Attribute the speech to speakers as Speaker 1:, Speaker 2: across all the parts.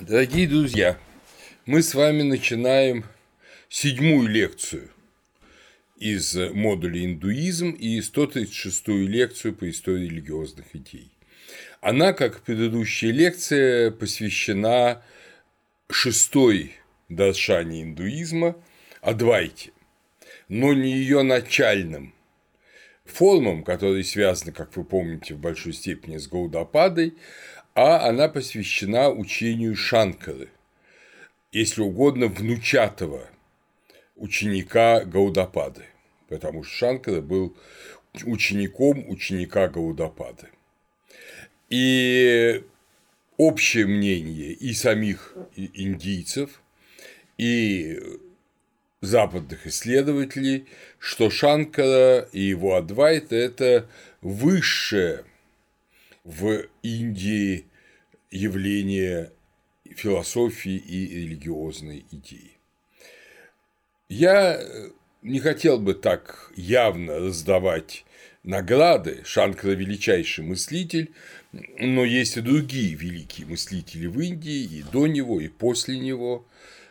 Speaker 1: Дорогие друзья, мы с вами начинаем седьмую лекцию из модуля «Индуизм» и 136-ю лекцию по истории религиозных идей. Она, как предыдущая лекция, посвящена шестой даршане индуизма – Адвайте, но не ее начальным формам, которые связаны, как вы помните, в большой степени с Гаудападой, а она посвящена учению Шанкары, если угодно, внучатого ученика Гаудапады, потому что Шанкара был учеником ученика Гаудапады. И общее мнение и самих индийцев, и западных исследователей, что Шанкара и его Адвайта – это высшее в Индии явление философии и религиозной идеи. Я не хотел бы так явно раздавать награды, Шанкара – величайший мыслитель, но есть и другие великие мыслители в Индии, и до него, и после него.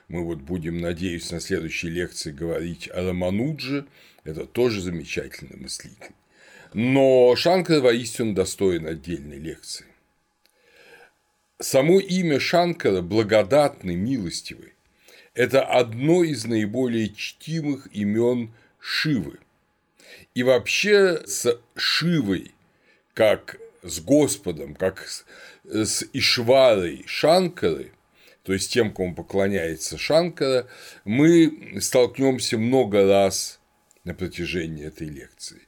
Speaker 1: Мы вот будем, надеюсь, на следующей лекции говорить о Раманудже, это тоже замечательный мыслитель. Но Шанкар воистину достоин отдельной лекции. Само имя Шанкара благодатный, милостивый – это одно из наиболее чтимых имен Шивы. И вообще с Шивой, как с Господом, как с Ишварой Шанкары, то есть тем, кому поклоняется Шанкара, мы столкнемся много раз на протяжении этой лекции.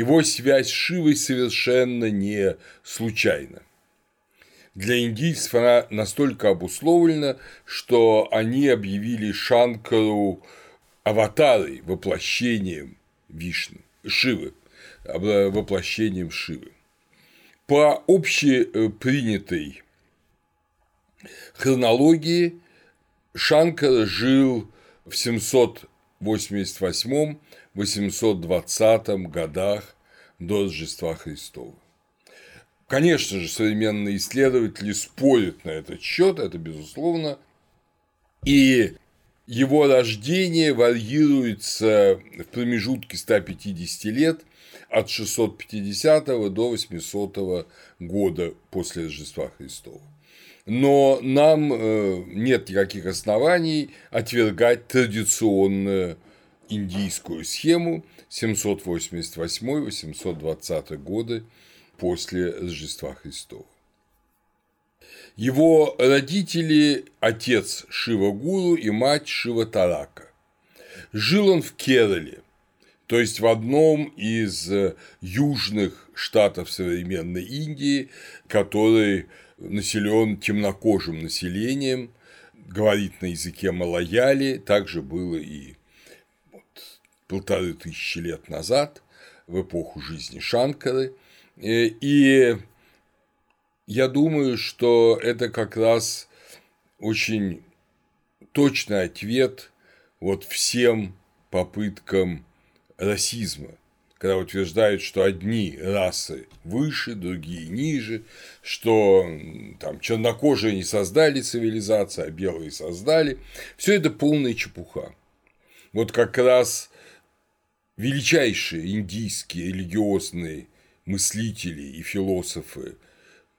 Speaker 1: Его связь с Шивой совершенно не случайна. Для индийцев она настолько обусловлена, что они объявили Шанкару аватарой, воплощением Вишны, Шивы, воплощением Шивы. По общепринятой хронологии Шанкара жил в 788 820 годах до Рождества Христова. Конечно же, современные исследователи спорят на этот счет, это безусловно, и его рождение варьируется в промежутке 150 лет от 650 до 800 года после Рождества Христова. Но нам э, нет никаких оснований отвергать традиционную индийскую схему 788-820 годы после Рождества Христова. Его родители – отец Шива Гуру и мать Шива Тарака. Жил он в Керале, то есть в одном из южных штатов современной Индии, который населен темнокожим населением, говорит на языке малаяли, также было и полторы тысячи лет назад, в эпоху жизни Шанкары. Э, и я думаю, что это как раз очень точный ответ вот всем попыткам расизма, когда утверждают, что одни расы выше, другие ниже, что там чернокожие не создали цивилизацию, а белые создали. Все это полная чепуха. Вот как раз величайшие индийские религиозные мыслители и философы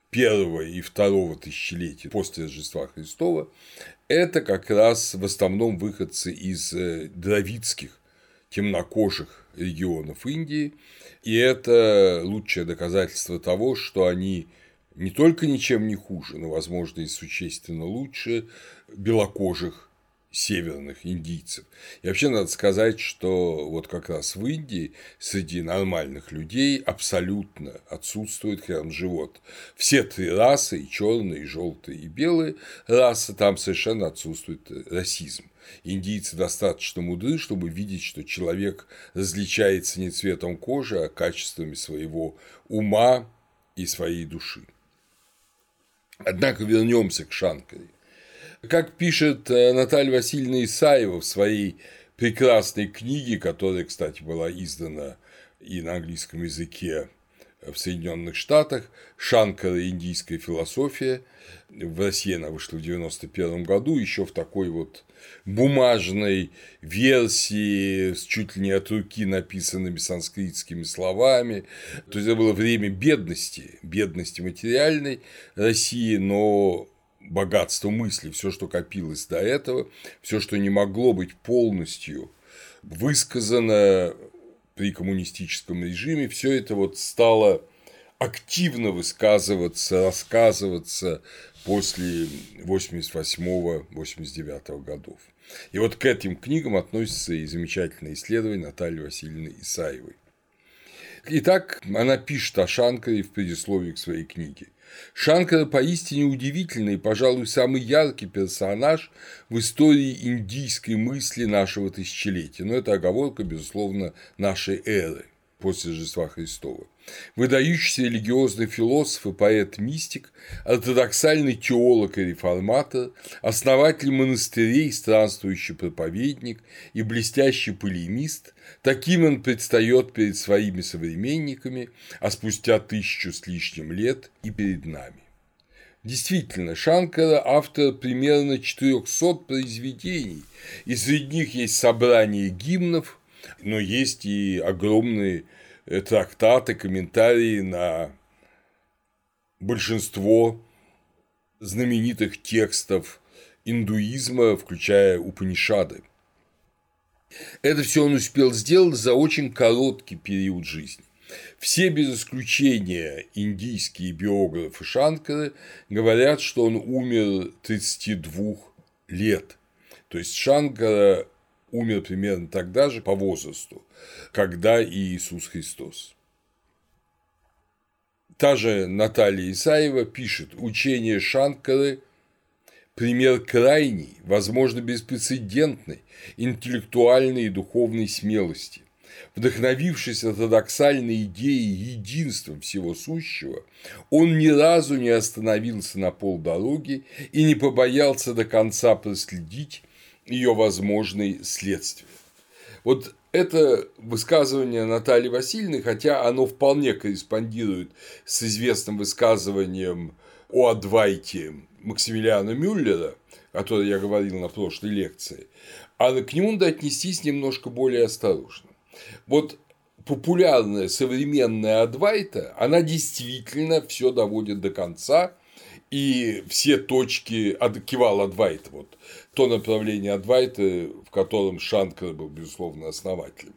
Speaker 1: первого и второго тысячелетия после Рождества Христова – это как раз в основном выходцы из э, дравидских темнокожих регионов Индии, и это лучшее доказательство того, что они не только ничем не хуже, но, возможно, и существенно лучше белокожих северных индийцев. И вообще надо сказать, что вот как раз в Индии среди нормальных людей абсолютно отсутствует храм-живот. Все три расы, и черные, и желтые, и белые расы, там совершенно отсутствует расизм. Индийцы достаточно мудры, чтобы видеть, что человек различается не цветом кожи, а качествами своего ума и своей души. Однако вернемся к Шанкаре. Как пишет э, Наталья Васильевна Исаева в своей прекрасной книге, которая, кстати, была издана и на английском языке в Соединенных Штатах, Шанкара «Индийская философия». В России она вышла в 1991 году, еще в такой вот бумажной версии с чуть ли не от руки написанными санскритскими словами. То есть это было время бедности, бедности материальной России, но богатство мысли, все, что копилось до этого, все, что не могло быть полностью высказано при коммунистическом режиме, все это вот стало активно высказываться, рассказываться после 88-89 годов. И вот к этим книгам относится и замечательное исследование Натальи Васильевны Исаевой. Итак, она пишет о Шанкаре в предисловии к своей книге. Шанкара поистине удивительный пожалуй, самый яркий персонаж в истории индийской мысли нашего тысячелетия. Но это оговорка, безусловно, нашей эры после Рождества Христова. Выдающийся религиозный философ и поэт-мистик, ортодоксальный теолог и реформатор, основатель монастырей, странствующий проповедник и блестящий полемист, таким он предстает перед своими современниками, а спустя тысячу с лишним лет и перед нами. Действительно, Шанкара – автор примерно 400 произведений, и среди них есть собрание гимнов, но есть и огромные трактаты, комментарии на большинство знаменитых текстов индуизма, включая Упанишады. Это все он успел сделать за очень короткий период жизни. Все без исключения индийские биографы Шанкары говорят, что он умер 32 лет. То есть Шанкара умер примерно тогда же по возрасту, когда и Иисус Христос. Та же Наталья Исаева пишет, учение Шанкары – пример крайней, возможно, беспрецедентной интеллектуальной и духовной смелости. Вдохновившись ортодоксальной идеей единства всего сущего, он ни разу не остановился на полдороги и не побоялся до конца проследить ее возможные следствия. Вот это высказывание Натальи Васильевны, хотя оно вполне корреспондирует с известным высказыванием о Адвайте Максимилиана Мюллера, о котором я говорил на прошлой лекции, а к нему надо отнестись немножко более осторожно. Вот популярная современная Адвайта, она действительно все доводит до конца, и все точки кивал Адвайта, вот то направление Адвайта, в котором Шанкар был, безусловно, основателем.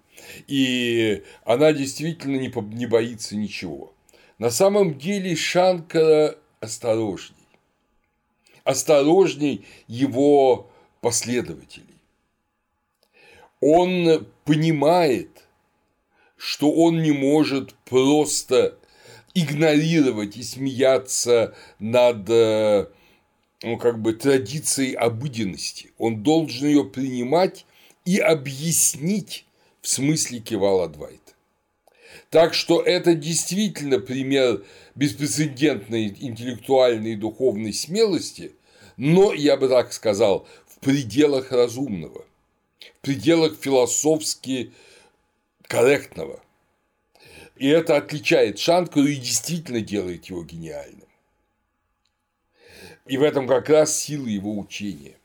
Speaker 1: И она действительно не, не боится ничего. На самом деле Шанкара осторожней. Осторожней его последователей. Он понимает, что он не может просто игнорировать и смеяться над э, ну, как бы традицией обыденности. Он должен ее принимать и объяснить в смысле Кевала Двайта. Так что это действительно пример беспрецедентной интеллектуальной и духовной смелости, но, я бы так сказал, в пределах разумного, в пределах философски корректного. И это отличает Шанкару и действительно делает его гениальным. И в этом как раз сила его учения.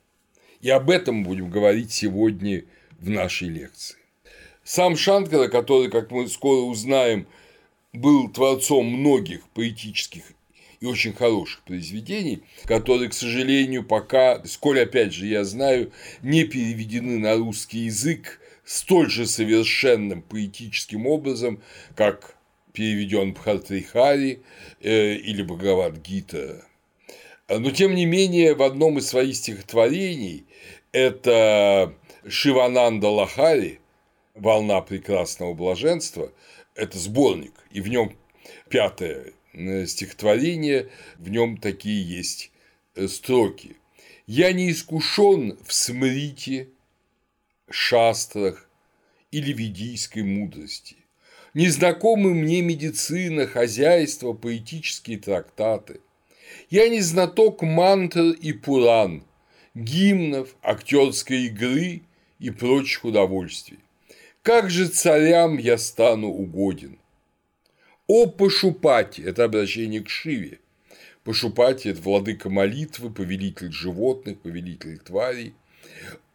Speaker 1: И об этом будем говорить сегодня в нашей лекции. Сам Шанкара, который, как мы скоро узнаем, был творцом многих поэтических и очень хороших произведений, которые, к сожалению, пока, сколь опять же я знаю, не переведены на русский язык столь же совершенным поэтическим образом, как переведен Бхартрихари э, или Бхагават Гита но, тем не менее, в одном из своих стихотворений это Шивананда Лахари «Волна прекрасного блаженства» – это сборник, и в нем пятое э, стихотворение, в нем такие есть э, строки. «Я не искушен в смрите, шастрах или ведийской мудрости. Незнакомы мне медицина, хозяйство, поэтические трактаты – я не знаток мантр и пуран, гимнов, актерской игры и прочих удовольствий. Как же царям я стану угоден? О Пашупате – это обращение к Шиве. Пашупати – это владыка молитвы, повелитель животных, повелитель тварей.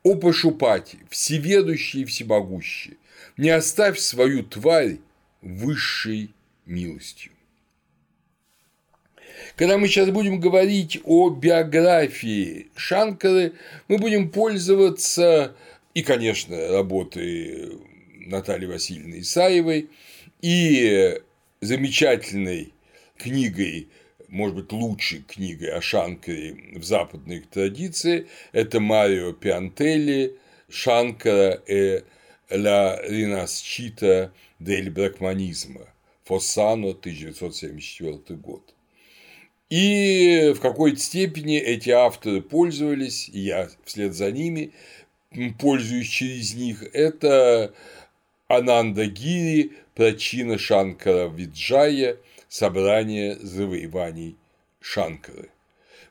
Speaker 1: О Пашупати – всеведущий и всемогущий, не оставь свою тварь высшей милостью. Когда мы сейчас будем говорить о биографии Шанкары, мы будем пользоваться и, конечно, работой Натальи Васильевны Исаевой, и замечательной книгой, может быть, лучшей книгой о Шанкаре в западной традиции, это Марио Пиантелли «Шанкара e la rinascita del брахманизма» Фоссано, 1974 год. И в какой-то степени эти авторы пользовались, и я вслед за ними пользуюсь через них, это Ананда Гири, Прачина Шанкара Виджая, собрание завоеваний Шанкары.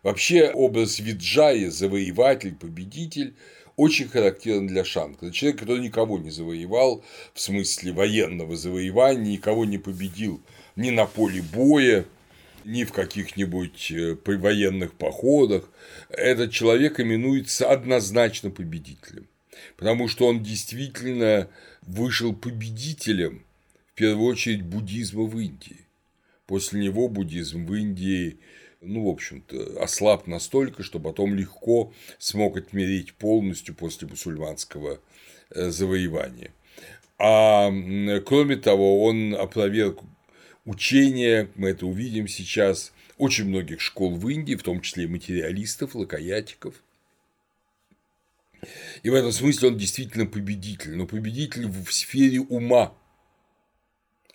Speaker 1: Вообще образ Виджая, завоеватель, победитель, очень характерен для Шанкара. Человек, который никого не завоевал, в смысле военного завоевания, никого не победил ни на поле боя, ни в каких-нибудь э, военных походах. Этот человек именуется однозначно победителем, потому что он действительно вышел победителем в первую очередь буддизма в Индии. После него буддизм в Индии, ну, в общем-то, ослаб настолько, что потом легко смог отмереть полностью после мусульманского э, завоевания. А кроме того, он опроверг учения, мы это увидим сейчас, очень многих школ в Индии, в том числе материалистов, лакаятиков. И в этом смысле он действительно победитель, но победитель в сфере ума,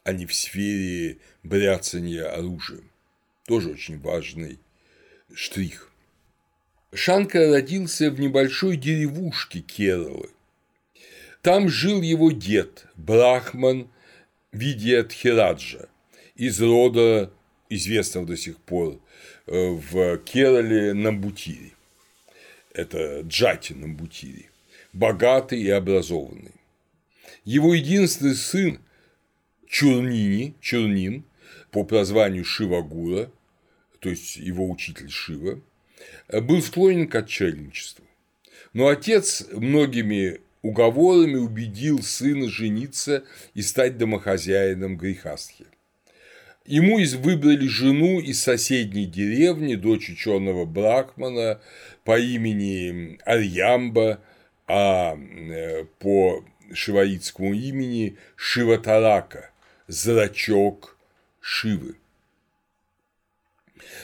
Speaker 1: а не в сфере бряцания оружием. Тоже очень важный штрих. Шанкар родился в небольшой деревушке Кералы. Там жил его дед, брахман Видья Тхираджа, из рода, известного до сих пор э, в Керале Намбутири. Это Джати Намбутири, богатый и образованный. Его единственный сын Чурнини, Чурнин, по прозванию Шивагура, то есть его учитель Шива, был склонен к отчельничеству. Но отец многими уговорами убедил сына жениться и стать домохозяином Грехастхи. Ему выбрали жену из соседней деревни, дочь ученого Брахмана по имени Арьямба, а э, по шиваитскому имени Шиватарака, зрачок Шивы.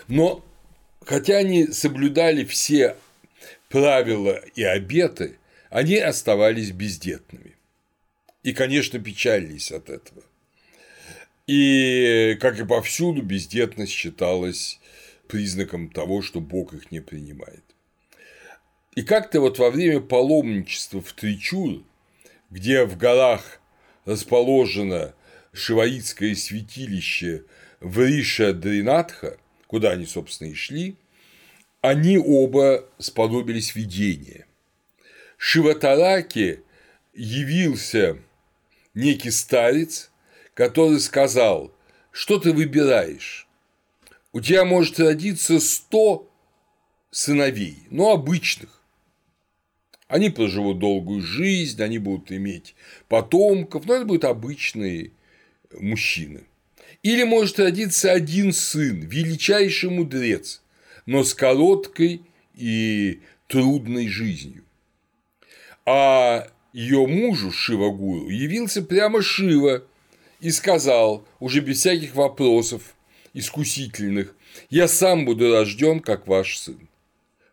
Speaker 1: Но хотя они соблюдали все правила и обеты, они оставались бездетными. И, конечно, печалились от этого. И, как и повсюду, бездетность считалась признаком того, что Бог их не принимает. И как-то вот во время паломничества в Тричур, где в горах расположено шиваитское святилище Вриша Дринатха, куда они, собственно, и шли, они оба сподобились видения. Шиватараке явился некий старец, который сказал, что ты выбираешь? У тебя может родиться сто сыновей, но обычных. Они проживут долгую жизнь, они будут иметь потомков, но это будут обычные мужчины. Или может родиться один сын, величайший мудрец, но с короткой и трудной жизнью. А ее мужу Шивагуру явился прямо Шива и сказал, уже без всяких вопросов искусительных, «Я сам буду рожден, как ваш сын».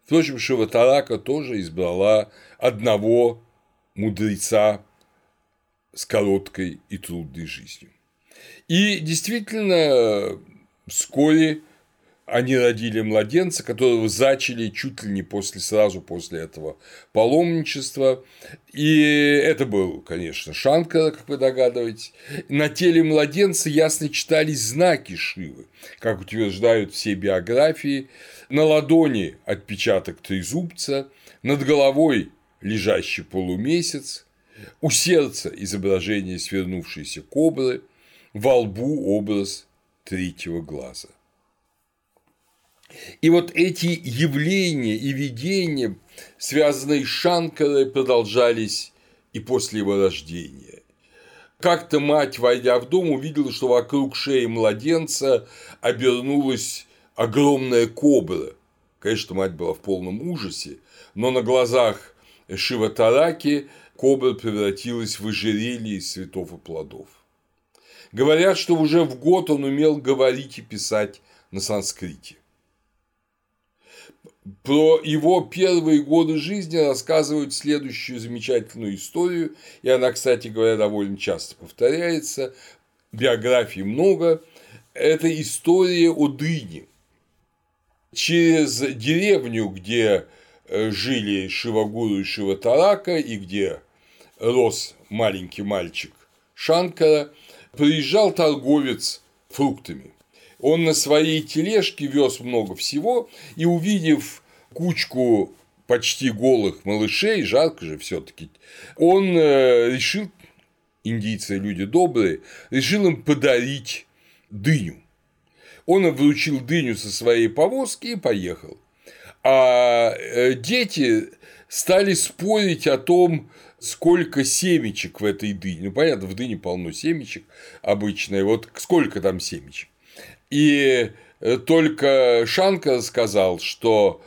Speaker 1: Впрочем, Шиватарака тоже избрала одного мудреца с короткой и трудной жизнью. И действительно, вскоре они родили младенца, которого зачали чуть ли не после, сразу после этого паломничества. И это был, конечно, Шанкара, как вы догадываетесь. На теле младенца ясно читались знаки Шивы, как утверждают все биографии. На ладони отпечаток трезубца, над головой лежащий полумесяц, у сердца изображение свернувшейся кобры, во лбу образ третьего глаза. И вот эти явления и видения, связанные с Шанкарой, продолжались и после его рождения. Как-то мать, войдя в дом, увидела, что вокруг шеи младенца обернулась огромная кобра. Конечно, мать была в полном ужасе, но на глазах Шива Тараки кобра превратилась в ожерелье из цветов и плодов. Говорят, что уже в год он умел говорить и писать на санскрите. Про его первые годы жизни рассказывают следующую замечательную историю, и она, кстати говоря, довольно часто повторяется, биографий много. Это история о дыне. Через деревню, где э, жили Шивагуру и Шиватарака, и где рос маленький мальчик Шанкара, приезжал торговец фруктами. Он на своей тележке вез много всего, и увидев кучку почти голых малышей, жарко же все-таки, он э, решил, индийцы люди добрые, решил им подарить дыню. Он вручил дыню со своей повозки и поехал. А э, дети стали спорить о том, сколько семечек в этой дыне. Ну, понятно, в дыне полно семечек обычные. Вот сколько там семечек. И э, только Шанка сказал, что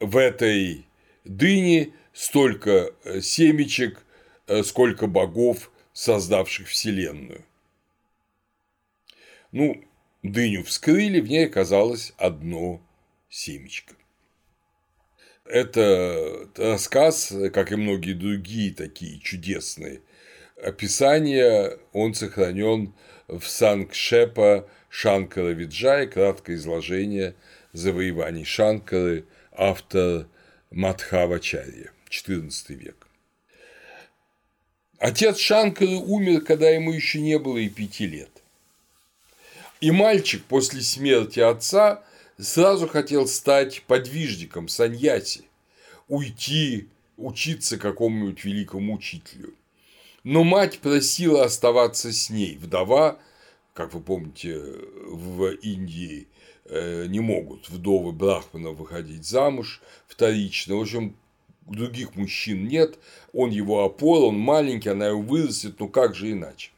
Speaker 1: в этой дыне столько э, семечек, э, сколько богов, создавших Вселенную. Ну, дыню вскрыли, в ней оказалось одно семечко. Это рассказ, как и многие другие такие чудесные описания, он сохранен в Сангшепа Шанкара Виджай, краткое изложение завоеваний Шанкары, автор Мадхавачарья, XIV век. Отец Шанкары умер, когда ему еще не было и пяти лет. И мальчик после смерти отца сразу хотел стать подвижником, саньяси, уйти, учиться какому-нибудь великому учителю. Но мать просила оставаться с ней, вдова – как вы помните, в Индии э, не могут вдовы брахманов выходить замуж вторично. В общем, других мужчин нет, он его опора, он маленький, она его вырастет, ну как же иначе.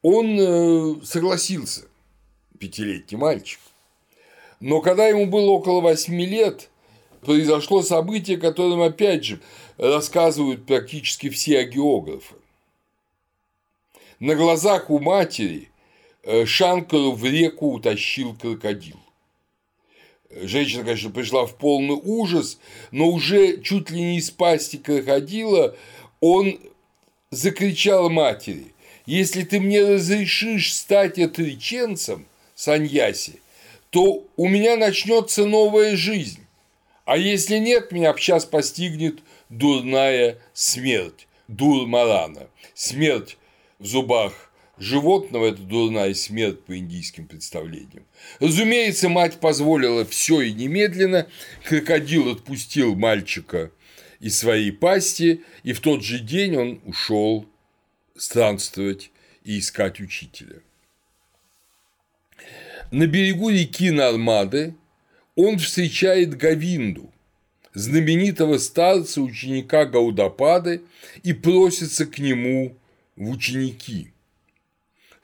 Speaker 1: Он э, согласился, пятилетний мальчик. Но когда ему было около восьми лет, произошло событие, которым, опять же, рассказывают практически все агеографы. На глазах у матери Э, Шанкару в реку утащил крокодил. Женщина, конечно, пришла в полный ужас, но уже чуть ли не из пасти крокодила он закричал матери, если ты мне разрешишь стать отреченцем, Саньяси, то у меня начнется новая жизнь, а если нет, меня сейчас постигнет дурная смерть, дурмарана, смерть в зубах животного – это дурная смерть по индийским представлениям. Разумеется, мать позволила все и немедленно, крокодил отпустил мальчика из своей пасти, и в тот же день он ушел странствовать и искать учителя. На берегу реки Нармады он встречает Гавинду, знаменитого старца ученика Гаудапады, и просится к нему в ученики –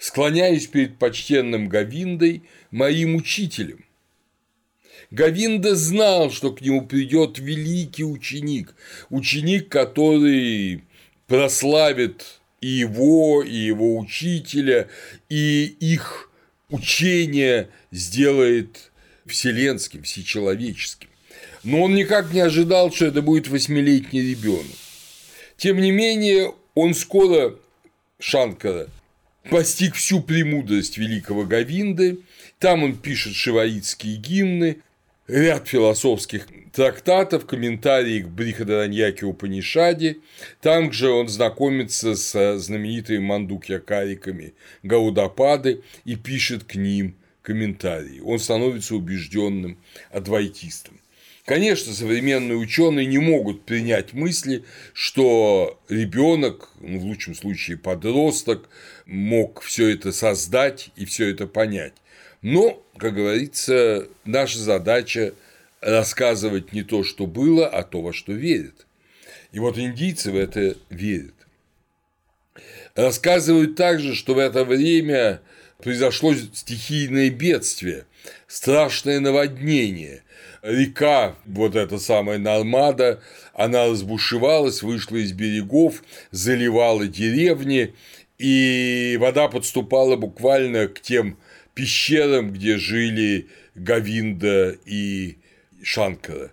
Speaker 1: склоняюсь перед почтенным Гавиндой, моим учителем. Гавинда знал, что к нему придет великий ученик, ученик, который прославит и его, и его учителя, и их учение сделает вселенским, всечеловеческим. Но он никак не ожидал, что это будет восьмилетний ребенок. Тем не менее, он скоро Шанкара постиг всю премудрость великого Гавинды, там он пишет шиваитские гимны, ряд философских трактатов, комментарии к Брихадараньяке Упанишаде, там же он знакомится с знаменитыми мандукьякариками Гаудапады и пишет к ним комментарии. Он становится убежденным адвайтистом. Конечно, современные ученые не могут принять мысли, что ребенок, ну, в лучшем случае подросток, мог все это создать и все это понять. Но, как говорится, наша задача рассказывать не то, что было, а то, во что верят. И вот индийцы в это верят. Рассказывают также, что в это время произошло стихийное бедствие, страшное наводнение, река, вот эта самая Нормада, она разбушевалась, вышла из берегов, заливала деревни, и вода подступала буквально к тем пещерам, где жили Гавинда и Шанкара.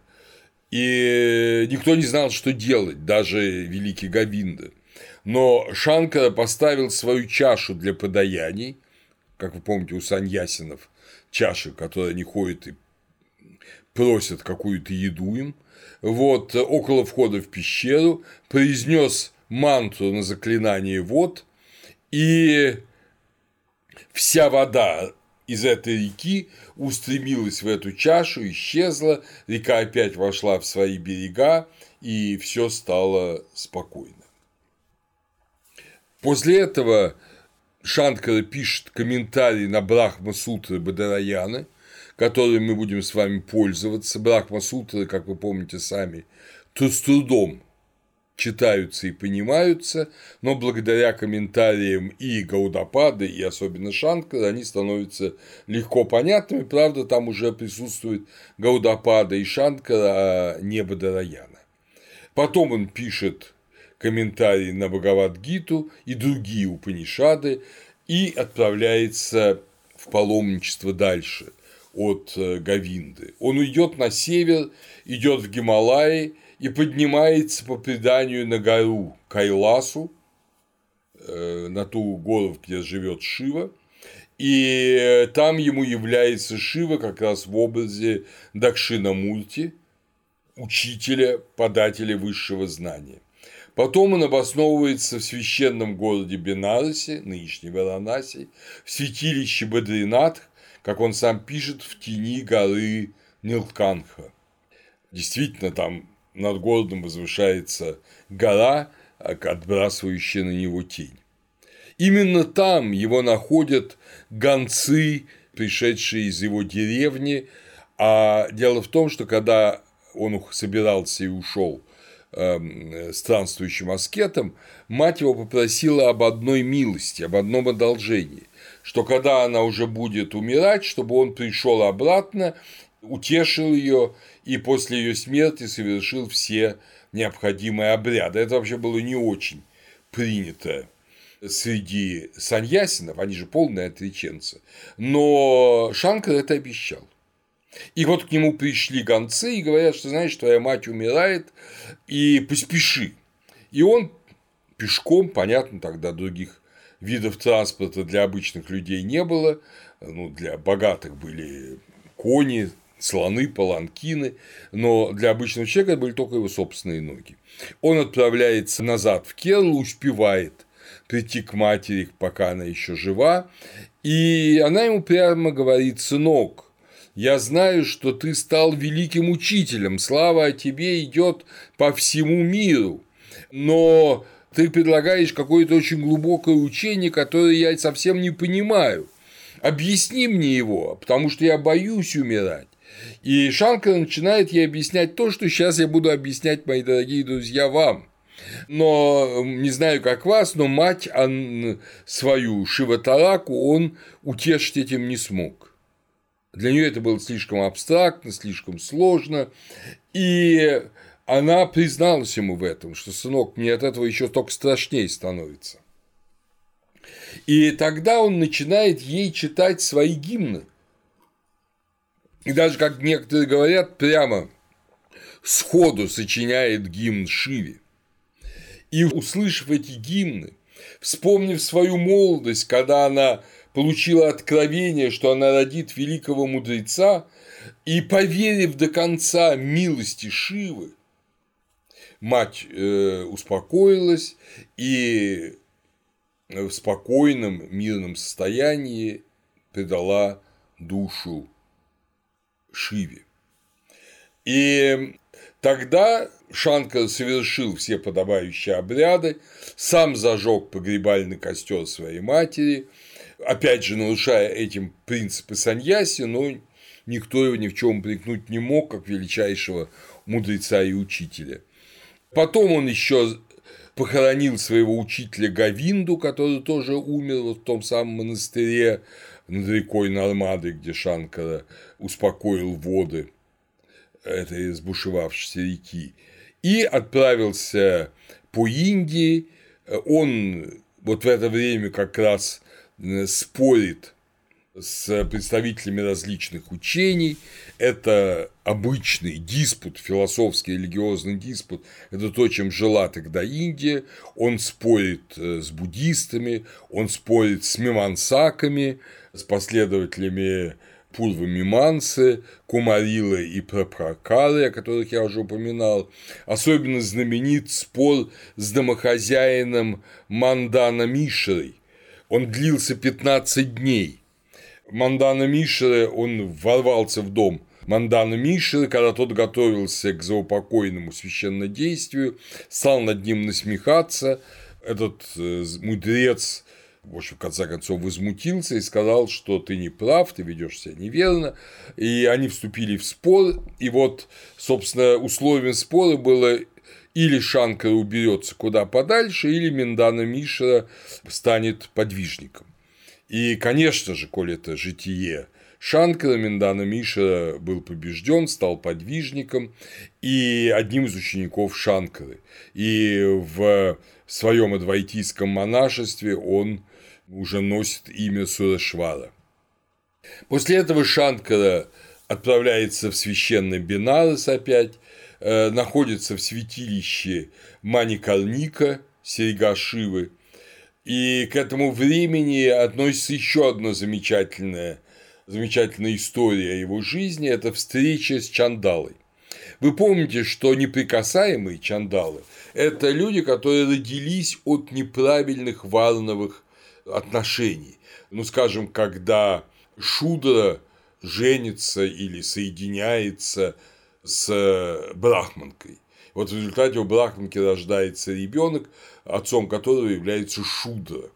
Speaker 1: И никто не знал, что делать, даже великий Гавинда. Но Шанкара поставил свою чашу для подаяний, как вы помните, у саньясинов чаши, которые они ходят и просят какую-то еду им, вот, около входа в пещеру, произнес мантру на заклинание вод, и вся вода из этой реки устремилась в эту чашу, исчезла, река опять вошла в свои берега, и все стало спокойно. После этого Шанкара пишет комментарий на Брахма Сутры Бадараяны – которым мы будем с вами пользоваться. Брахма-сутры, как вы помните сами, с трудом читаются и понимаются, но благодаря комментариям и Гаудапады, и особенно Шанкара, они становятся легко понятными. Правда, там уже присутствует Гаудапада и Шанкара, а не Бадараяна. Потом он пишет комментарии на Бхагавадгиту и другие Упанишады и отправляется в паломничество дальше – от э, Гавинды. Он идет на север, идет в Гималаи и поднимается по преданию на гору Кайласу, э, на ту гору, где живет Шива, и там ему является Шива как раз в образе Дакшина Мурти, учителя, подателя высшего знания. Потом он обосновывается в священном городе Бенарасе, нынешней Варанаси, в святилище Бадринатх, как он сам пишет, в тени горы Нилканха. Действительно, там над городом возвышается гора, отбрасывающая на него тень. Именно там его находят гонцы, пришедшие из его деревни, а дело в том, что когда он собирался и ушел эм, странствующим аскетом, мать его попросила об одной милости, об одном одолжении что когда она уже будет умирать, чтобы он пришел обратно, утешил ее и после ее смерти совершил все необходимые обряды. Это вообще было не очень принято среди саньясинов, они же полные отреченцы, но Шанкар это обещал. И вот к нему пришли гонцы и говорят, что знаешь, твоя мать умирает, и поспеши. И он пешком, понятно, тогда других видов транспорта для обычных людей не было, ну, для богатых были кони, слоны, паланкины, но для обычного человека были только его собственные ноги. Он отправляется назад в Керлу, успевает прийти к матери, пока она еще жива, и она ему прямо говорит, сынок, я знаю, что ты стал великим учителем, слава о тебе идет по всему миру, но ты предлагаешь какое-то очень глубокое учение, которое я совсем не понимаю. Объясни мне его, потому что я боюсь умирать. И Шанкар начинает ей объяснять то, что сейчас я буду объяснять, мои дорогие друзья, вам. Но не знаю, как вас, но мать он, свою Шиватараку он утешить этим не смог. Для нее это было слишком абстрактно, слишком сложно. И она призналась ему в этом, что, сынок, мне от этого еще только страшнее становится. И тогда он начинает ей читать свои гимны. И даже, как некоторые говорят, прямо сходу сочиняет гимн Шиве. И услышав эти гимны, вспомнив свою молодость, когда она получила откровение, что она родит великого мудреца, и поверив до конца милости Шивы, мать э, успокоилась и в спокойном, мирном состоянии предала душу Шиве. И тогда Шанкар совершил все подобающие обряды, сам зажег погребальный костер своей матери, опять же нарушая этим принципы саньяси, но никто его ни в чем упрекнуть не мог, как величайшего мудреца и учителя. Потом он еще похоронил своего учителя Гавинду, который тоже умер вот в том самом монастыре над рекой Нормады, где Шанкара успокоил воды этой разбушевавшейся реки, и отправился по Индии. Он вот в это время как раз э, спорит с представителями различных учений. Это обычный диспут, философский, религиозный диспут. Это то, чем жила тогда Индия. Он спорит э, с буддистами, он спорит с мимансаками, с последователями Пурвы Мимансы, Кумарилы и Прапракары, о которых я уже упоминал. Особенно знаменит спор с домохозяином Мандана Мишерой. Он длился 15 дней. Мандана Мишера, он ворвался в дом Мандана Мишера, когда тот готовился к заупокойному священнодействию, стал над ним насмехаться, этот э, мудрец в общем, в конце концов, возмутился и сказал, что ты не прав, ты ведешь себя неверно, и они вступили в спор, и вот, собственно, условием спора было или Шанкара уберется куда подальше, или Миндана Мишера станет подвижником. И, конечно же, коли это житие Шанкара, Миндана Мишера был побежден, стал подвижником и одним из учеников Шанкары. И в своем адвайтийском монашестве он уже носит имя Сурашвара. После этого Шанкара отправляется в священный Бенарес опять, э, находится в святилище Маникарника, серега Шивы, и к этому времени относится еще одна замечательная, замечательная история его жизни – это встреча с Чандалой. Вы помните, что неприкасаемые чандалы – это люди, которые родились от неправильных варновых отношений. Ну, скажем, когда Шудра женится или соединяется с брахманкой. Вот в результате у брахманки рождается ребенок, отцом которого является Шудра.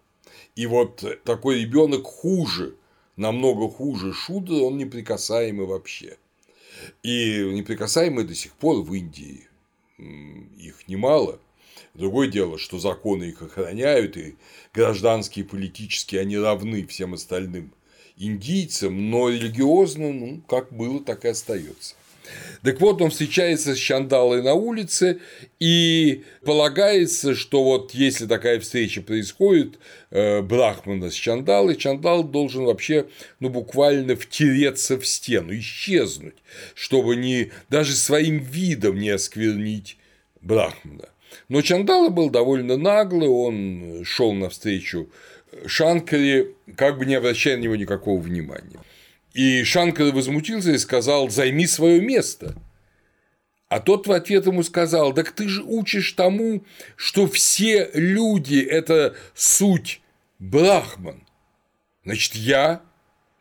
Speaker 1: И вот такой ребенок хуже, намного хуже Шудра, он неприкасаемый вообще. И неприкасаемые до сих пор в Индии, их немало. Другое дело, что законы их охраняют, и гражданские и политические они равны всем остальным индийцам, но религиозно, ну, как было, так и остается. Так вот, он встречается с Чандалой на улице, и полагается, что вот если такая встреча происходит э, Брахмана с Чандалой, Чандал должен вообще, ну, буквально втереться в стену, исчезнуть, чтобы не, даже своим видом не осквернить Брахмана. Но Чандала был довольно наглый, он шел навстречу Шанкаре, как бы не обращая на него никакого внимания. И Шанкар возмутился и сказал, займи свое место. А тот в ответ ему сказал, так ты же учишь тому, что все люди – это суть Брахман. Значит, я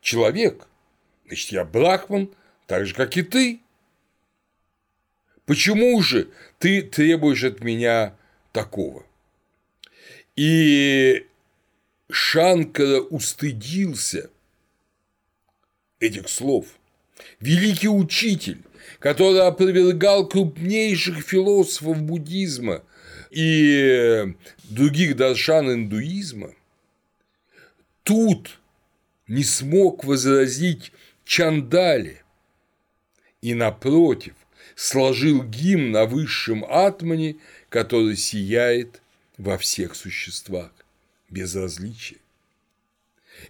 Speaker 1: человек. Значит, я Брахман, так же, как и ты. Почему же ты требуешь от меня такого? И Шанкара устыдился этих слов. Великий учитель, который опровергал крупнейших философов буддизма и других даршан индуизма, тут не смог возразить Чандали и, напротив, сложил гимн на высшем атмане, который сияет во всех существах, без различия.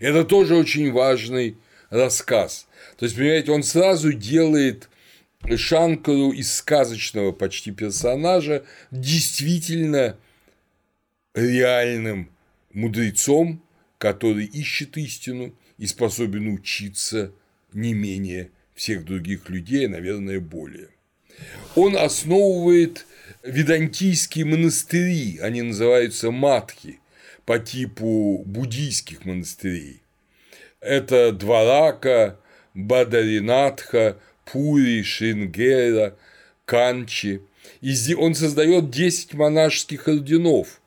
Speaker 1: Это тоже очень важный рассказ. То есть, понимаете, он сразу делает Шанкару из сказочного почти персонажа действительно реальным мудрецом, который ищет истину и способен учиться не менее всех других людей, а, наверное, более. Он основывает ведантийские монастыри, они называются матхи, по типу буддийских монастырей. Это Дварака, Бадаринатха, Пури, Шингера, Канчи. И он создает 10 монашеских орденов.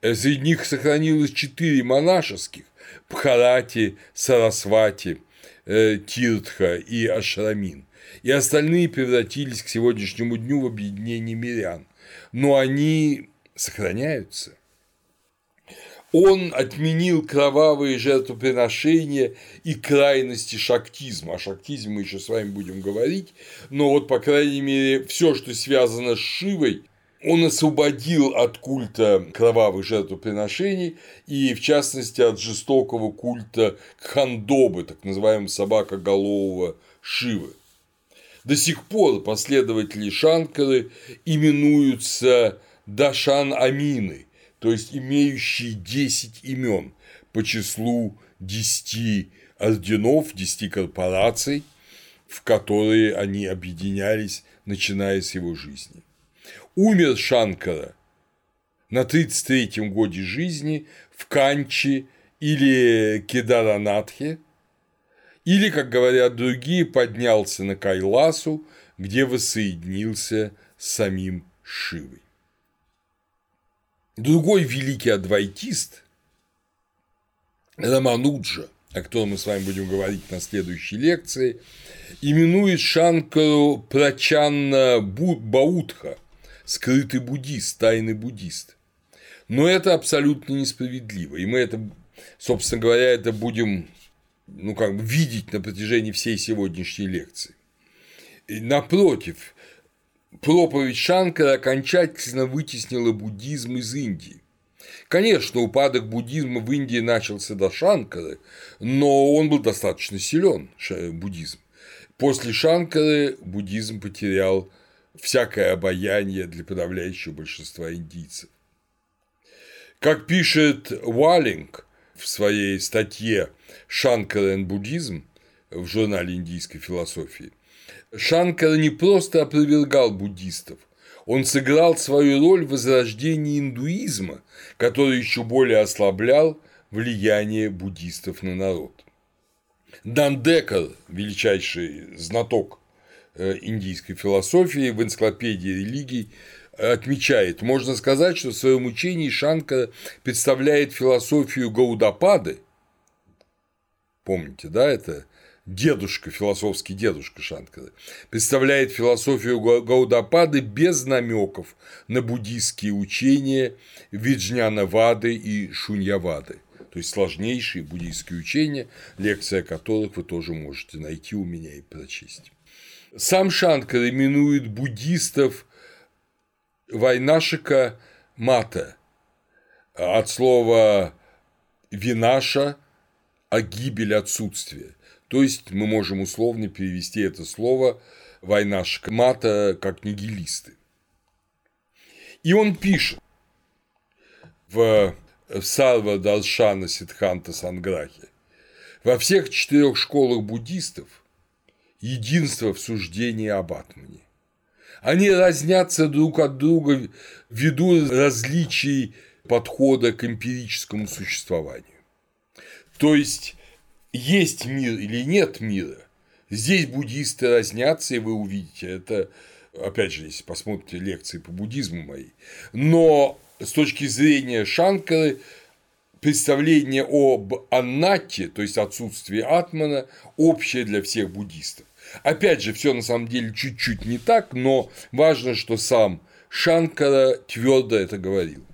Speaker 1: Среди них сохранилось 4 монашеских – Пхарати, Сарасвати, э, Тиртха и Ашрамин. И остальные превратились к сегодняшнему дню в объединение мирян. Но они сохраняются – он отменил кровавые жертвоприношения и крайности шактизма. О шактизме мы еще с вами будем говорить, но вот, по крайней мере, все, что связано с Шивой, он освободил от культа кровавых жертвоприношений и, в частности, от жестокого культа хандобы, так называемого собакоголового Шивы. До сих пор последователи Шанкары именуются Дашан Амины, то есть имеющие 10 имен по числу 10 орденов, 10 корпораций, в которые они объединялись, начиная с его жизни. Умер Шанкара на 33-м годе жизни в Канчи или Кедаранатхе, или, как говорят другие, поднялся на Кайласу, где воссоединился с самим Шивой. Другой великий адвайтист Рамануджа, о котором мы с вами будем говорить на следующей лекции, именует Шанкару Прачанна Баутха, скрытый буддист, тайный буддист. Но это абсолютно несправедливо, и мы это, собственно говоря, это будем ну, как бы видеть на протяжении всей сегодняшней лекции. И напротив, проповедь Шанкара окончательно вытеснила буддизм из Индии. Конечно, упадок буддизма в Индии начался до Шанкары, но он был достаточно силен, буддизм. После Шанкары буддизм потерял всякое обаяние для подавляющего большинства индийцев. Как пишет Уаллинг в своей статье «Шанкара и буддизм» в журнале индийской философии – Шанкара не просто опровергал буддистов, он сыграл свою роль в возрождении индуизма, который еще более ослаблял влияние буддистов на народ. Дандекар, величайший знаток э, индийской философии в энциклопедии религий, отмечает, можно сказать, что в своем учении Шанкара представляет философию Гаудапады, помните, да, это дедушка, философский дедушка Шанкары, представляет философию Гаудапады без намеков на буддийские учения Виджняна-Вады и Шуньявады, то есть сложнейшие буддийские учения, лекция которых вы тоже можете найти у меня и прочесть. Сам Шанкар именует буддистов Вайнашика Мата от слова винаша, а гибель отсутствия. То есть мы можем условно перевести это слово «война шкмата» как нигилисты. И он пишет в Сарва Даршана Сидханта Санграхе во всех четырех школах буддистов единство в суждении об атмане. Они разнятся друг от друга ввиду различий подхода к эмпирическому существованию. То есть есть мир или нет мира, здесь буддисты разнятся, и вы увидите это, опять же, если посмотрите лекции по буддизму мои. Но с точки зрения Шанкары, представление об аннате, то есть отсутствии атмана, общее для всех буддистов. Опять же, все на самом деле чуть-чуть не так, но важно, что сам Шанкара твердо это говорил.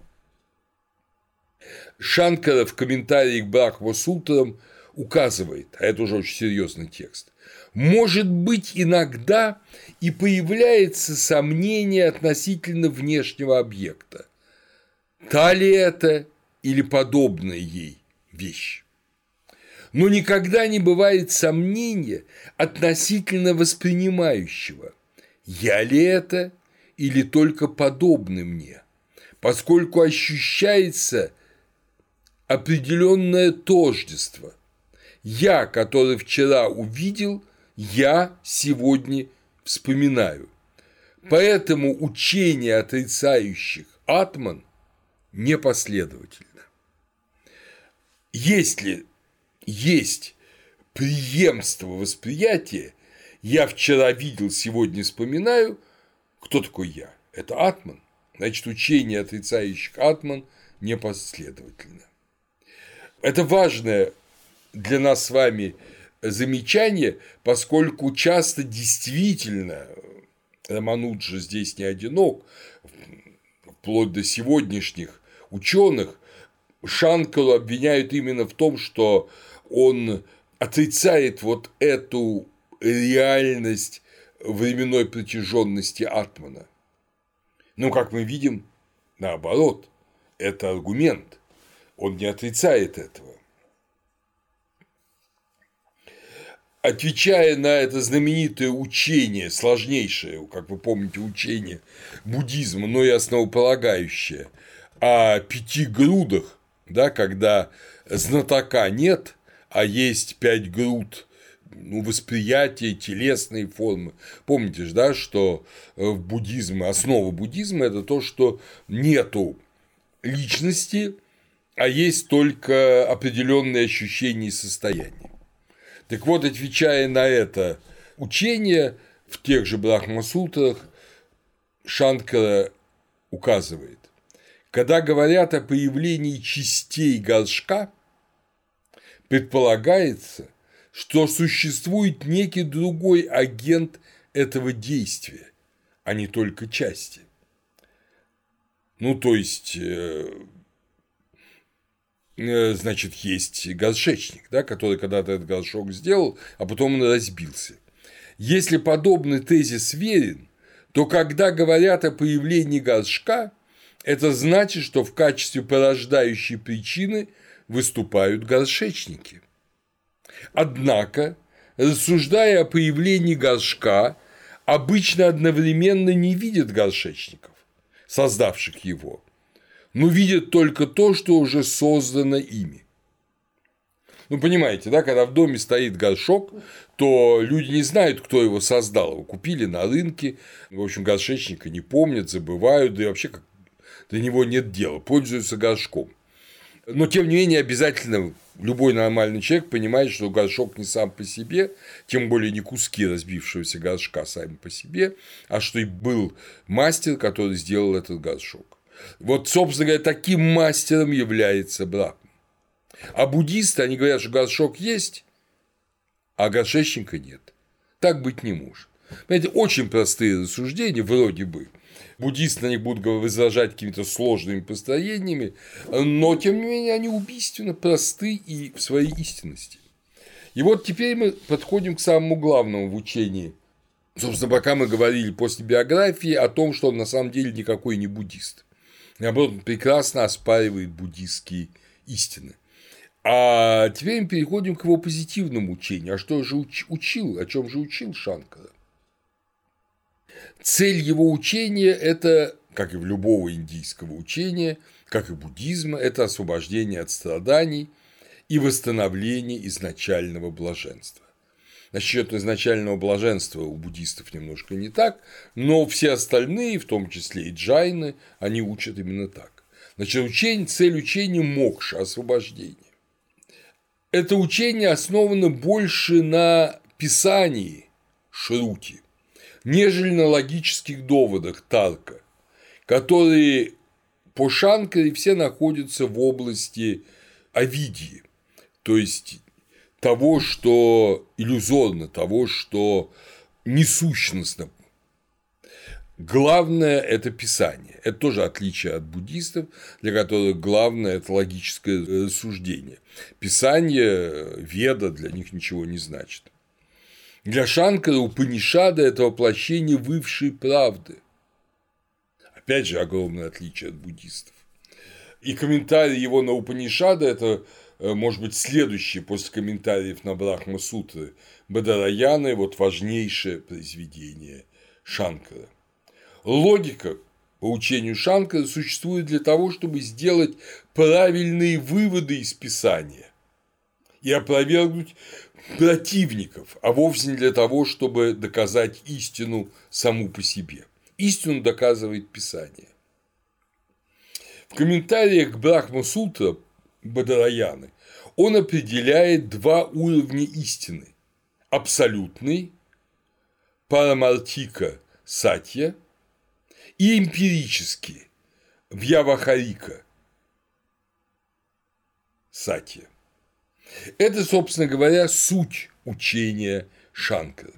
Speaker 1: Шанкара в комментарии к Брахма Сутрам указывает, а это уже очень серьезный текст, может быть иногда и появляется сомнение относительно внешнего объекта. Та ли это или подобная ей вещь? Но никогда не бывает сомнения относительно воспринимающего, я ли это или только подобный мне, поскольку ощущается определенное тождество – я, который вчера увидел, я сегодня вспоминаю. Поэтому учение отрицающих атман непоследовательно. Если есть преемство восприятия, я вчера видел, сегодня вспоминаю, кто такой я? Это атман. Значит, учение отрицающих атман непоследовательно. Это важное для нас с вами замечание, поскольку часто действительно Романуджа здесь не одинок, вплоть до сегодняшних ученых, Шанкалу обвиняют именно в том, что он отрицает вот эту реальность временной протяженности Атмана. Но, как мы видим, наоборот, это аргумент. Он не отрицает этого. Отвечая на это знаменитое учение, сложнейшее, как вы помните, учение буддизма, но и основополагающее, о пяти грудах, да, когда знатока нет, а есть пять груд ну, восприятия, телесные формы. Помните же, да, что э, в буддизме, основа буддизма – это то, что нету личности, а есть только определенные ощущения и состояния. Так вот, отвечая на это учение, в тех же Брахмасутрах Шанкара указывает, когда говорят о появлении частей горшка, предполагается, что существует некий другой агент этого действия, а не только части. Ну, то есть, э, значит, есть горшечник, да, который когда-то этот горшок сделал, а потом он разбился. Если подобный тезис верен, то когда говорят о появлении горшка, это значит, что в качестве порождающей причины выступают горшечники. Однако, рассуждая о появлении горшка, обычно одновременно не видят горшечников, создавших его, но видят только то, что уже создано ими. Ну, понимаете, да, когда в доме стоит горшок, то люди не знают, кто его создал. Его купили на рынке, в общем, горшечника не помнят, забывают, да и вообще как для него нет дела, пользуются горшком. Но, тем не менее, обязательно любой нормальный человек понимает, что горшок не сам по себе, тем более не куски разбившегося горшка сами по себе, а что и был мастер, который сделал этот горшок. Вот, собственно говоря, таким мастером является Брахма. А буддисты, они говорят, что горшок есть, а горшечника нет. Так быть не может. Понимаете, очень простые рассуждения, вроде бы – буддисты на них будут возражать какими-то сложными построениями, но тем не менее они убийственно просты и в своей истинности. И вот теперь мы подходим к самому главному в учении. Собственно, пока мы говорили после биографии о том, что он на самом деле никакой не буддист. Он прекрасно оспаривает буддистские истины. А теперь мы переходим к его позитивному учению. А что же учил? О чем же учил Шанкара? Цель его учения – это, как и в любого индийского учения, как и буддизма, это освобождение от страданий и восстановление изначального блаженства. Насчет изначального блаженства у буддистов немножко не так, но все остальные, в том числе и джайны, они учат именно так. Значит, учение, цель учения – мокша, освобождение. Это учение основано больше на писании Шрути – нежели на логических доводах Тарка, которые по Шанкаре все находятся в области Овидии, то есть того, что иллюзорно, того, что несущностно. Главное – это писание. Это тоже отличие от буддистов, для которых главное – это логическое рассуждение. Писание, веда для них ничего не значит. Для Шанкара Упанишада – это воплощение высшей правды. Опять же, огромное отличие от буддистов. И комментарий его на Упанишада – это, э, может быть, следующее после комментариев на Брахма Сутры Бадараяны, вот важнейшее произведение Шанкара. Логика по учению Шанкара существует для того, чтобы сделать правильные выводы из Писания и опровергнуть противников, а вовсе не для того, чтобы доказать истину саму по себе. Истину доказывает Писание. В комментариях к Брахма Сутра Бадараяны он определяет два уровня истины – абсолютный, Парамартика Сатья и эмпирические Вьявахарика Сатья. Это, собственно говоря, суть учения Шанкара.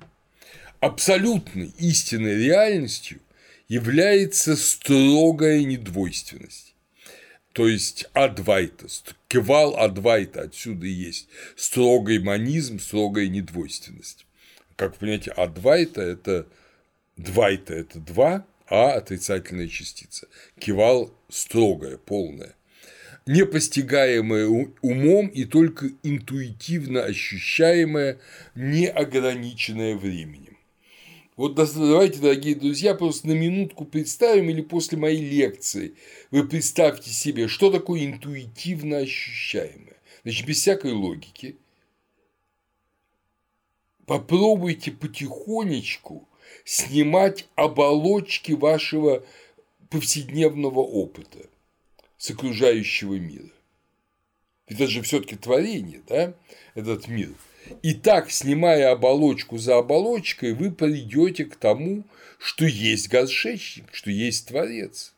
Speaker 1: Абсолютной истинной реальностью является строгая недвойственность. То есть адвайта, кевал адвайта, отсюда и есть строгий манизм, строгая недвойственность. Как вы понимаете, адвайта – это двайта – это два, а отрицательная частица. Кивал строгая, полная непостигаемое умом и только интуитивно ощущаемое, неограниченное временем. Вот давайте, дорогие друзья, просто на минутку представим или после моей лекции вы представьте себе, что такое интуитивно ощущаемое. Значит, без всякой логики попробуйте потихонечку снимать оболочки вашего повседневного опыта с окружающего мира. Это же все-таки творение, да, этот мир. И так, снимая оболочку за оболочкой, вы придете к тому, что есть горшечник, что есть творец.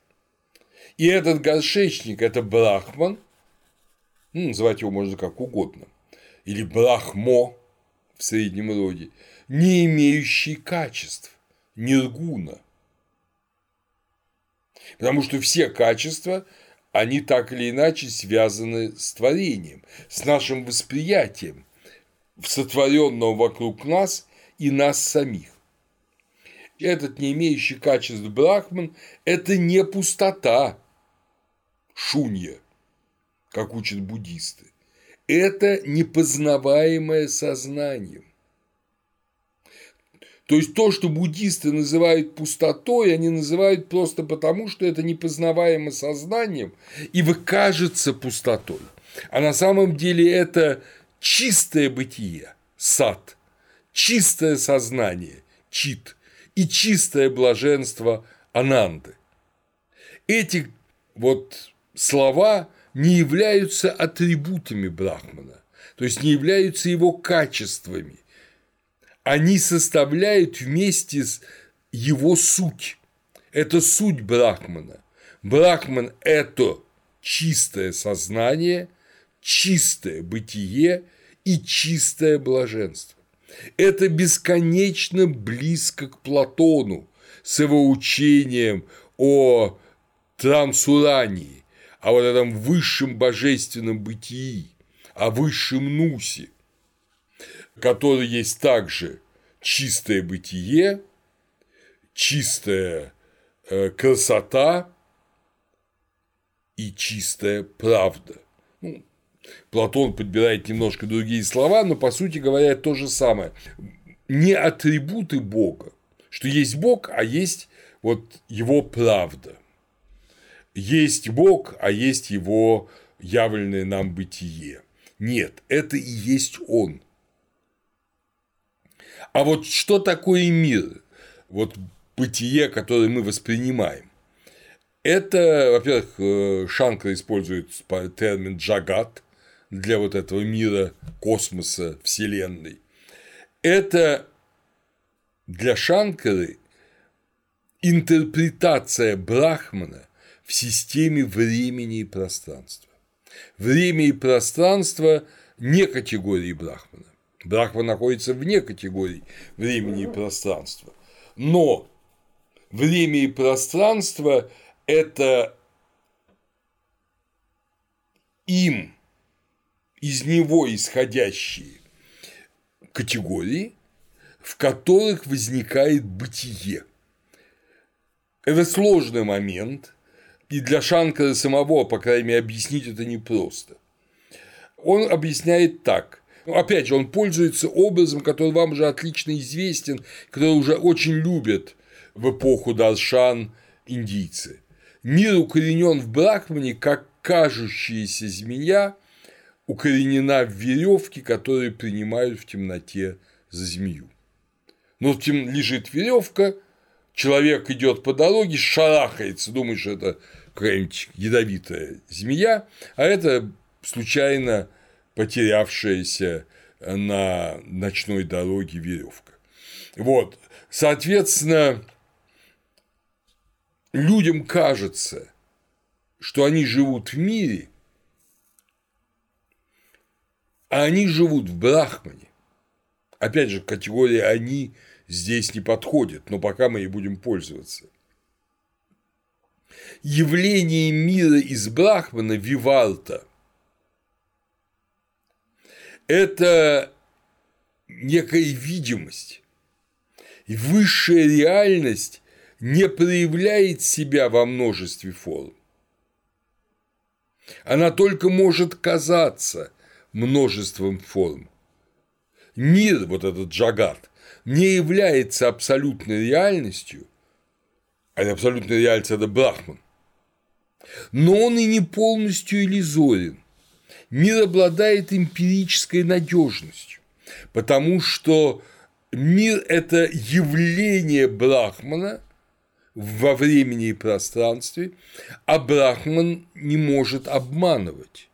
Speaker 1: И этот горшечник – это брахман, ну, называть его можно как угодно, или брахмо в среднем роде, не имеющий качеств, ниргуна. Потому что все качества они так или иначе связаны с творением, с нашим восприятием, сотворенного вокруг нас и нас самих. Этот не имеющий качеств Брахман – это не пустота, шунья, как учат буддисты. Это непознаваемое сознанием. То есть то, что буддисты называют пустотой, они называют просто потому, что это непознаваемо сознанием и выкажется пустотой. А на самом деле это чистое бытие, сад, чистое сознание, чит, и чистое блаженство ананды. Эти вот слова не являются атрибутами Брахмана, то есть не являются его качествами, они составляют вместе с его суть. Это суть Брахмана. Брахман – это чистое сознание, чистое бытие и чистое блаженство. Это бесконечно близко к Платону с его учением о трансурании, о вот этом высшем божественном бытии, о высшем нусе который есть также чистое бытие, чистая э, красота и чистая правда. Ну, Платон подбирает немножко другие слова, но по сути говоря то же самое. Не атрибуты Бога, что есть Бог, а есть вот его правда. Есть Бог, а есть его явленное нам бытие. Нет, это и есть Он. А вот что такое мир? Вот бытие, которое мы воспринимаем. Это, во-первых, э, Шанкра использует термин джагат для вот этого мира, космоса, Вселенной. Это для Шанкары интерпретация Брахмана в системе времени и пространства. Время и пространство не категории Брахмана. Брахма находится вне категорий времени и пространства. Но время и пространство – это им, из него исходящие категории, в которых возникает бытие. Это сложный момент, и для Шанкара самого, по крайней мере, объяснить это непросто. Он объясняет так. Опять же, он пользуется образом, который вам уже отлично известен, который уже очень любят в эпоху Даршан индийцы. Мир укоренен в Брахмане, как кажущаяся змея укоренена в веревке, которую принимают в темноте за змею. Ну, тем лежит веревка, человек идет по дороге, шарахается, думает, что это какая-нибудь ядовитая змея, а это случайно потерявшаяся на ночной дороге веревка. Вот. Соответственно, людям кажется, что они живут в мире, а они живут в Брахмане. Опять же, категория «они» здесь не подходит, но пока мы и будем пользоваться. Явление мира из Брахмана Вивалта – это некая видимость, высшая реальность не проявляет себя во множестве форм. Она только может казаться множеством форм. Мир, вот этот джагат, не является абсолютной реальностью, а абсолютная реальность – это Брахман, но он и не полностью иллюзорен. Мир обладает эмпирической надежностью, потому что мир – это явление Брахмана во времени и пространстве, а Брахман не может обманывать.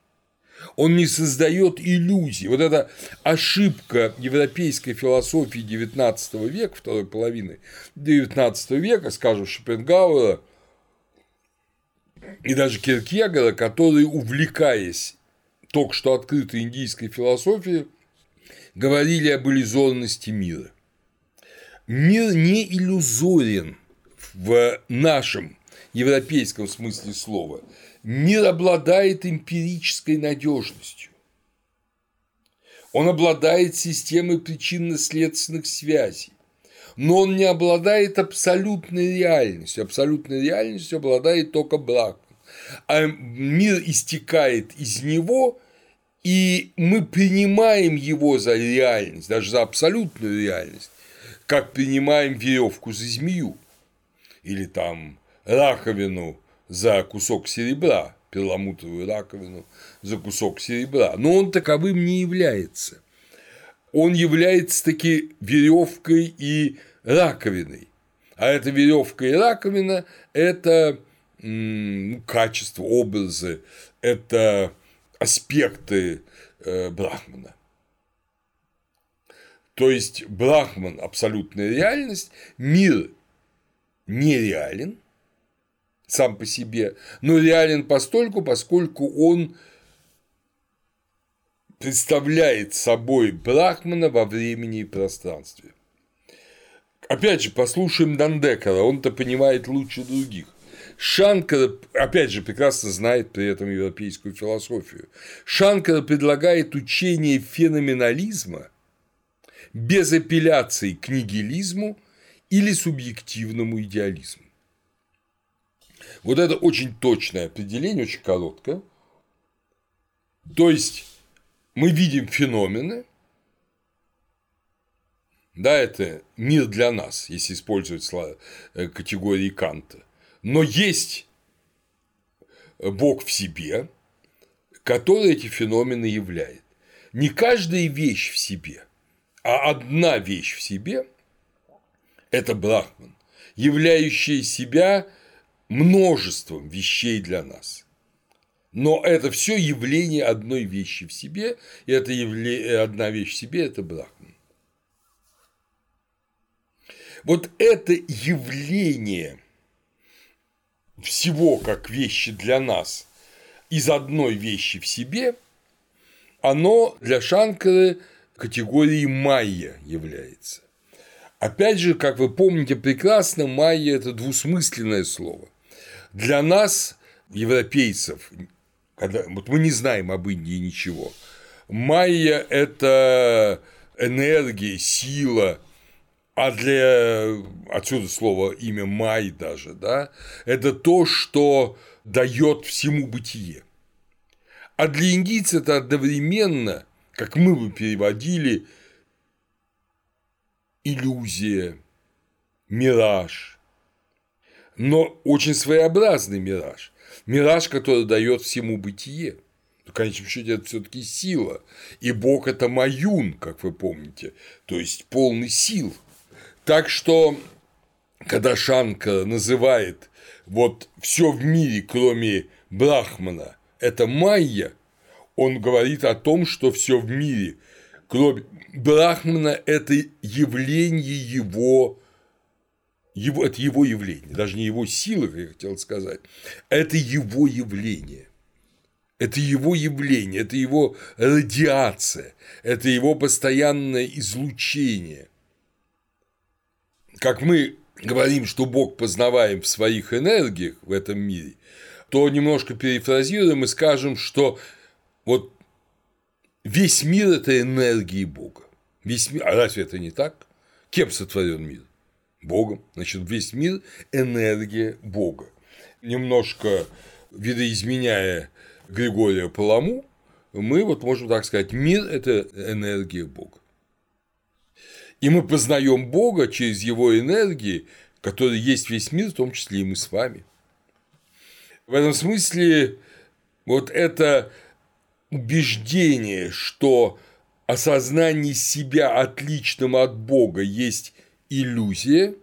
Speaker 1: Он не создает иллюзий. Вот эта ошибка европейской философии XIX века, второй половины XIX века, скажем, Шопенгауэра и даже Киркегора, которые, увлекаясь только что открытой индийской философией, говорили об иллюзорности мира. Мир не иллюзорен в нашем европейском смысле слова. Мир обладает эмпирической надежностью. Он обладает системой причинно-следственных связей, но он не обладает абсолютной реальностью. Абсолютной реальностью обладает только брак. А мир истекает из него, и мы принимаем его за реальность, даже за абсолютную реальность, как принимаем веревку за змею или там раковину за кусок серебра, перламутровую раковину за кусок серебра, но он таковым не является. Он является таки веревкой и раковиной. А эта веревка и раковина – это ну, качество, образы, это аспекты э, Брахмана. То есть Брахман – абсолютная реальность, мир нереален сам по себе, но реален постольку, поскольку он представляет собой Брахмана во времени и пространстве. Опять же, послушаем Дандекара, он-то понимает лучше других. Шанкара, опять же, прекрасно знает при этом европейскую философию. Шанкара предлагает учение феноменализма без апелляции к нигилизму или субъективному идеализму. Вот это очень точное определение, очень короткое. То есть мы видим феномены, да, это мир для нас, если использовать слова, э, категории Канта. Но есть Бог в себе, который эти феномены являет. Не каждая вещь в себе, а одна вещь в себе – это Брахман, являющая себя множеством вещей для нас. Но это все явление одной вещи в себе, и это явление, одна вещь в себе – это Брахман. Вот это явление всего как вещи для нас из одной вещи в себе, оно для Шанкары категорией майя является. Опять же, как вы помните прекрасно, майя – это двусмысленное слово. Для нас, европейцев, когда, вот мы не знаем об Индии ничего, майя – это энергия, сила, а для отсюда слово имя Май даже, да, это то, что дает всему бытие. А для индийцев это одновременно, как мы бы переводили, иллюзия, мираж, но очень своеобразный мираж, мираж, который дает всему бытие. В конечном счете это все-таки сила, и Бог это маюн, как вы помните, то есть полный сил – так что, когда Шанка называет вот все в мире, кроме Брахмана, это майя, он говорит о том, что все в мире, кроме Брахмана, это явление его его, это его явление, даже не его сила, как я хотел сказать, это его явление. Это его явление, это его радиация, это его постоянное излучение. Как мы говорим, что Бог познаваем в своих энергиях в этом мире, то немножко перефразируем и скажем, что вот весь мир – это энергии Бога. Весь мир, а разве это не так? Кем сотворен мир? Богом. Значит, весь мир – энергия Бога. Немножко видоизменяя Григория Паламу, мы вот можем так сказать, мир – это энергия Бога. И мы познаем Бога через его энергии, которые есть весь мир, в том числе и мы с вами. В этом смысле вот это убеждение, что осознание себя отличным от Бога есть иллюзия,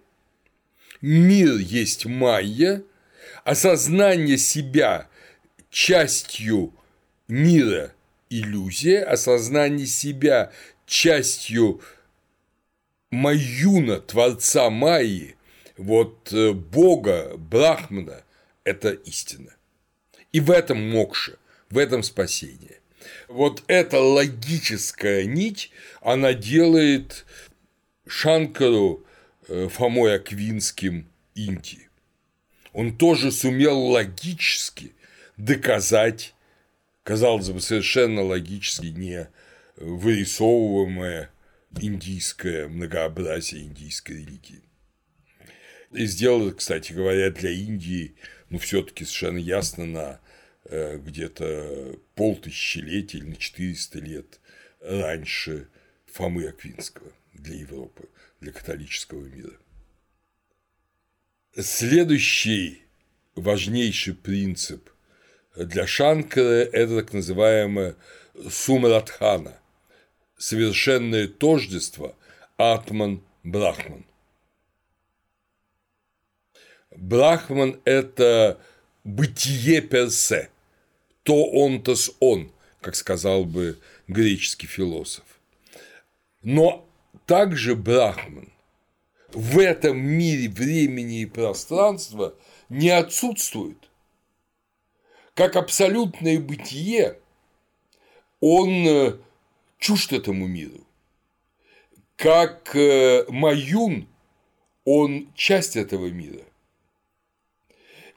Speaker 1: мир есть майя, осознание себя частью мира – иллюзия, осознание себя частью Маюна, творца Майи, вот э, Бога, Брахмана – это истина. И в этом мокша, в этом спасение. Вот эта логическая нить, она делает Шанкару э, Фомой Аквинским Индии. Он тоже сумел логически доказать, казалось бы, совершенно логически не вырисовываемое индийское многообразие индийской религии. И сделал, кстати говоря, для Индии, ну, все-таки совершенно ясно на э, где-то полтысячелетия или на 400 лет раньше Фомы Аквинского для Европы, для католического мира. Следующий важнейший принцип для Шанкара – это так называемая сумрадхана – совершенное тождество Атман-Брахман. Брахман – это бытие персе, то он, то с он, как сказал бы греческий философ. Но также Брахман в этом мире времени и пространства не отсутствует. Как абсолютное бытие, он э, чужд этому миру. Как э, Маюн, он часть этого мира.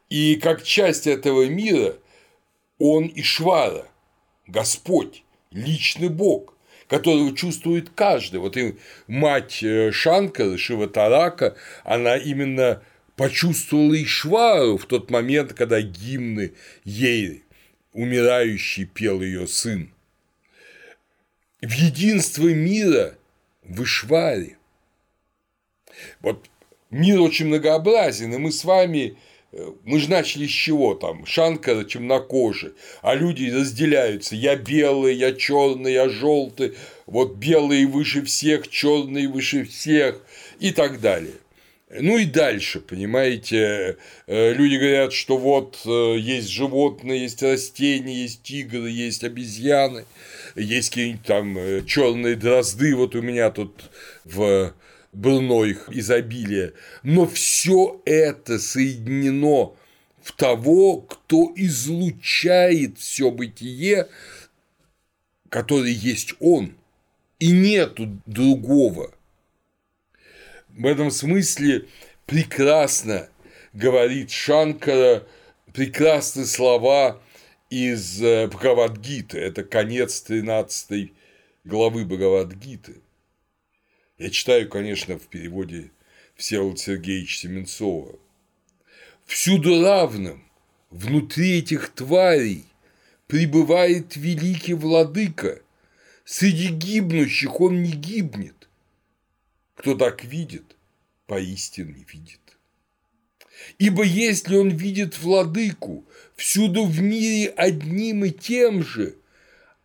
Speaker 1: И как часть этого мира он Ишвара, Господь, личный Бог, которого чувствует каждый. Вот и мать э, Шанкара, Шиватарака, она именно почувствовала Ишвару в тот момент, когда гимны ей умирающий пел ее сын. В единство мира в Ишваре. Вот мир очень многообразен, и мы с вами мы же начали с чего там? Шанкара темнокожий, а люди разделяются. Я белый, я черный, я желтый, вот белый выше всех, черный выше всех и так далее. Ну и дальше, понимаете, э, люди говорят, что вот э, есть животные, есть растения, есть тигры, есть обезьяны, есть какие-нибудь там э, черные дрозды, вот у меня тут в было их изобилие, но все это соединено в того, кто излучает все бытие, который есть он, и нету другого. В этом смысле прекрасно говорит Шанкара, прекрасные слова из э, Бхагавадгиты, это конец 13 главы Бхагавадгиты – я читаю, конечно, в переводе Всеволода Сергеевича Семенцова. Всюду равным, внутри этих тварей, пребывает великий владыка. Среди гибнущих он не гибнет. Кто так видит, поистине видит. Ибо если он видит владыку всюду в мире одним и тем же,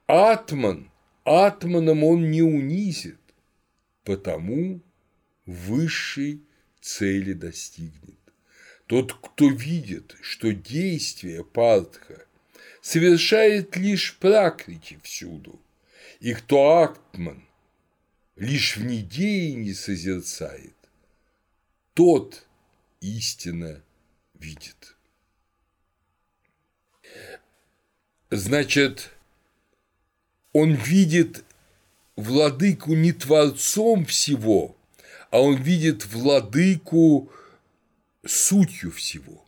Speaker 1: атман, атманом он не унизит потому высшей цели достигнет. Тот, кто видит, что действие Партха совершает лишь пракрити всюду, и кто Актман лишь в недеянии созерцает, тот истинно видит. Значит, он видит владыку не творцом всего, а он видит владыку сутью всего.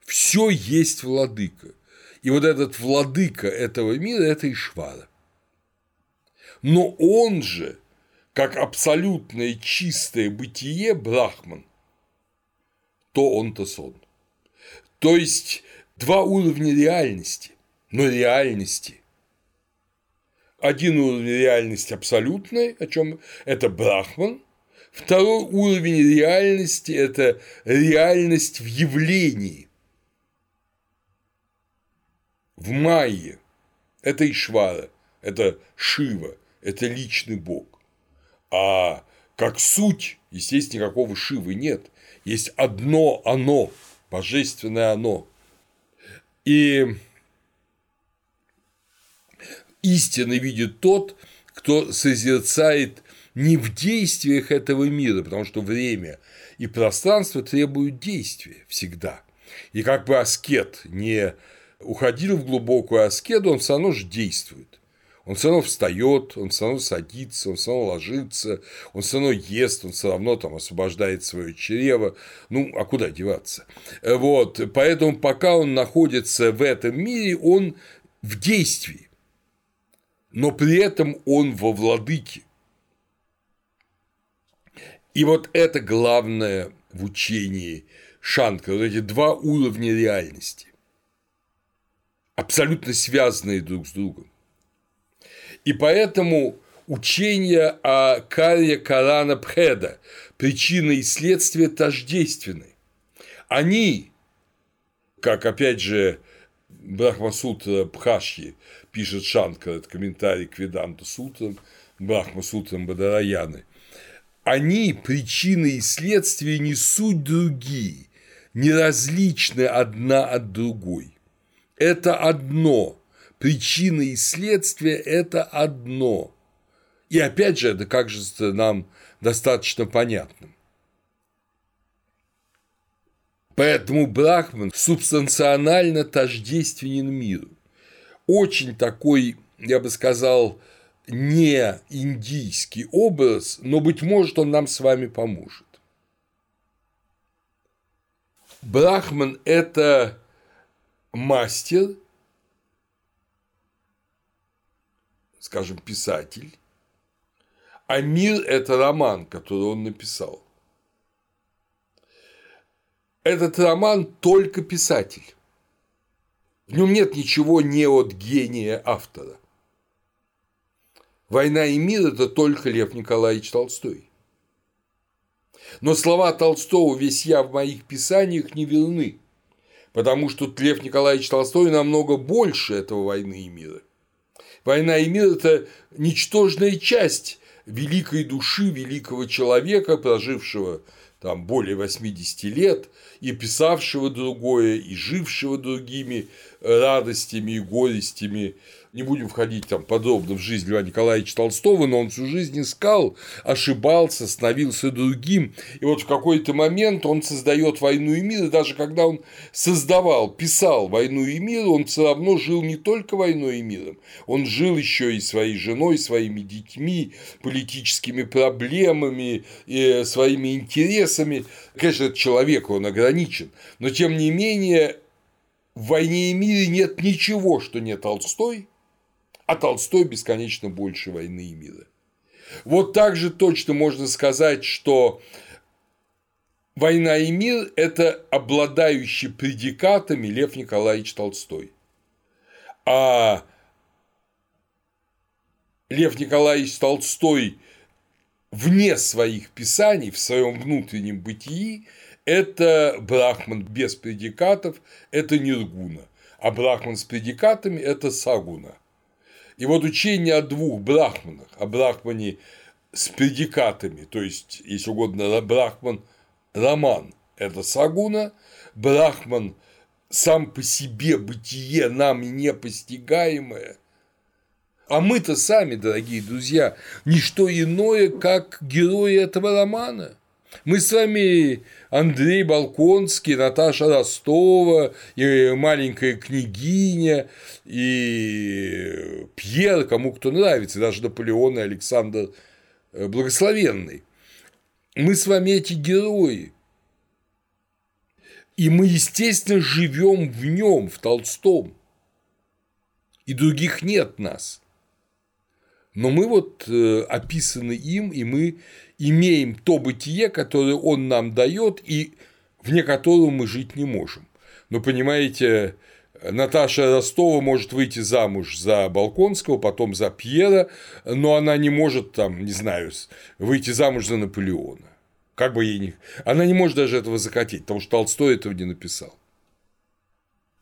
Speaker 1: Все есть владыка. И вот этот владыка этого мира – это Ишвара. Но он же, как абсолютное чистое бытие Брахман, то он-то сон. То есть два уровня реальности, но реальности. Один уровень реальности абсолютной, о чем это Брахман, второй уровень реальности – это реальность в явлении, в майе. Это Ишвара, это Шива, это личный Бог. А как суть, естественно, никакого Шивы нет. Есть одно оно, божественное оно. И истинно видит тот, кто созерцает не в действиях этого мира, потому что время и пространство требуют действия всегда. И как бы аскет не уходил в глубокую аскеду, он все равно же действует. Он все равно встает, он все равно садится, он все равно ложится, он все равно ест, он все равно там освобождает свое чрево. Ну, а куда деваться? Вот, поэтому пока он находится в этом мире, он в действии, но при этом он во владыке. И вот это главное в учении Шанка, вот эти два уровня реальности, абсолютно связанные друг с другом. И поэтому учение о каре Карана Пхеда, причина и следствие тождественны. Они, как опять же Брахмасутра Бхашьи пишет Шанкар, это комментарий к Веданту Сутрам, Брахма Сутрам Бадараяны, они, причины и следствия, не суть другие, не различны одна от другой. Это одно, причины и следствия – это одно. И опять же, это кажется нам достаточно понятным. Поэтому Брахман субстанционально тождественен миру. Очень такой, я бы сказал, не индийский образ, но, быть может, он нам с вами поможет. Брахман – это мастер – скажем, писатель, а мир – это роман, который он написал. Этот роман только писатель. В нем нет ничего не от гения автора. «Война и мир» – это только Лев Николаевич Толстой. Но слова Толстого «весь я в моих писаниях» не верны, потому что Лев Николаевич Толстой намного больше этого «Войны и мира». Война и мир – это ничтожная часть великой души великого человека, прожившего там более 80 лет, и писавшего другое, и жившего другими радостями и горестями не будем входить там подробно в жизнь Льва Николаевича Толстого, но он всю жизнь искал, ошибался, становился другим. И вот в какой-то момент он создает «Войну и мир», и даже когда он создавал, писал «Войну и мир», он все равно жил не только «Войной и миром», он жил еще и своей женой, своими детьми, политическими проблемами, и своими интересами. Конечно, этот человек, он ограничен, но тем не менее в «Войне и мире» нет ничего, что не Толстой, а Толстой бесконечно больше войны и мира. Вот так же точно можно сказать, что «Война и мир» – это обладающий предикатами Лев Николаевич Толстой. А Лев Николаевич Толстой вне своих писаний, в своем внутреннем бытии, это Брахман без предикатов, это Ниргуна, а Брахман с предикатами – это Сагуна – и вот учение о двух брахманах, о брахмане с предикатами, то есть, если угодно, брахман – роман – это сагуна, брахман – сам по себе бытие нам непостигаемое, а мы-то сами, дорогие друзья, не что иное, как герои этого романа. Мы с вами Андрей Балконский, Наташа Ростова, и маленькая княгиня, и Пьер, кому кто нравится, даже Наполеон и Александр э, Благословенный. Мы с вами эти герои. И мы, естественно, живем в нем, в Толстом. И других нет нас. Но мы вот э, описаны им, и мы имеем то бытие, которое он нам дает, и вне которого мы жить не можем. Но понимаете, Наташа Ростова может выйти замуж за Балконского, потом за Пьера, но она не может там, не знаю, выйти замуж за Наполеона. Как бы ей не... Она не может даже этого захотеть, потому что Толстой этого не написал.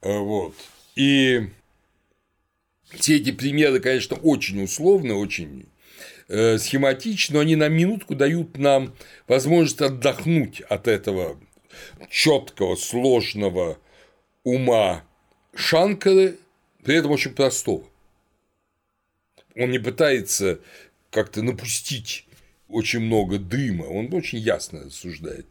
Speaker 1: А, вот. И все эти примеры, конечно, очень условны, очень э, схематичны, но они на минутку дают нам возможность отдохнуть от этого четкого, сложного ума Шанкары, при этом очень простого. Он не пытается как-то напустить очень много дыма, он очень ясно рассуждает.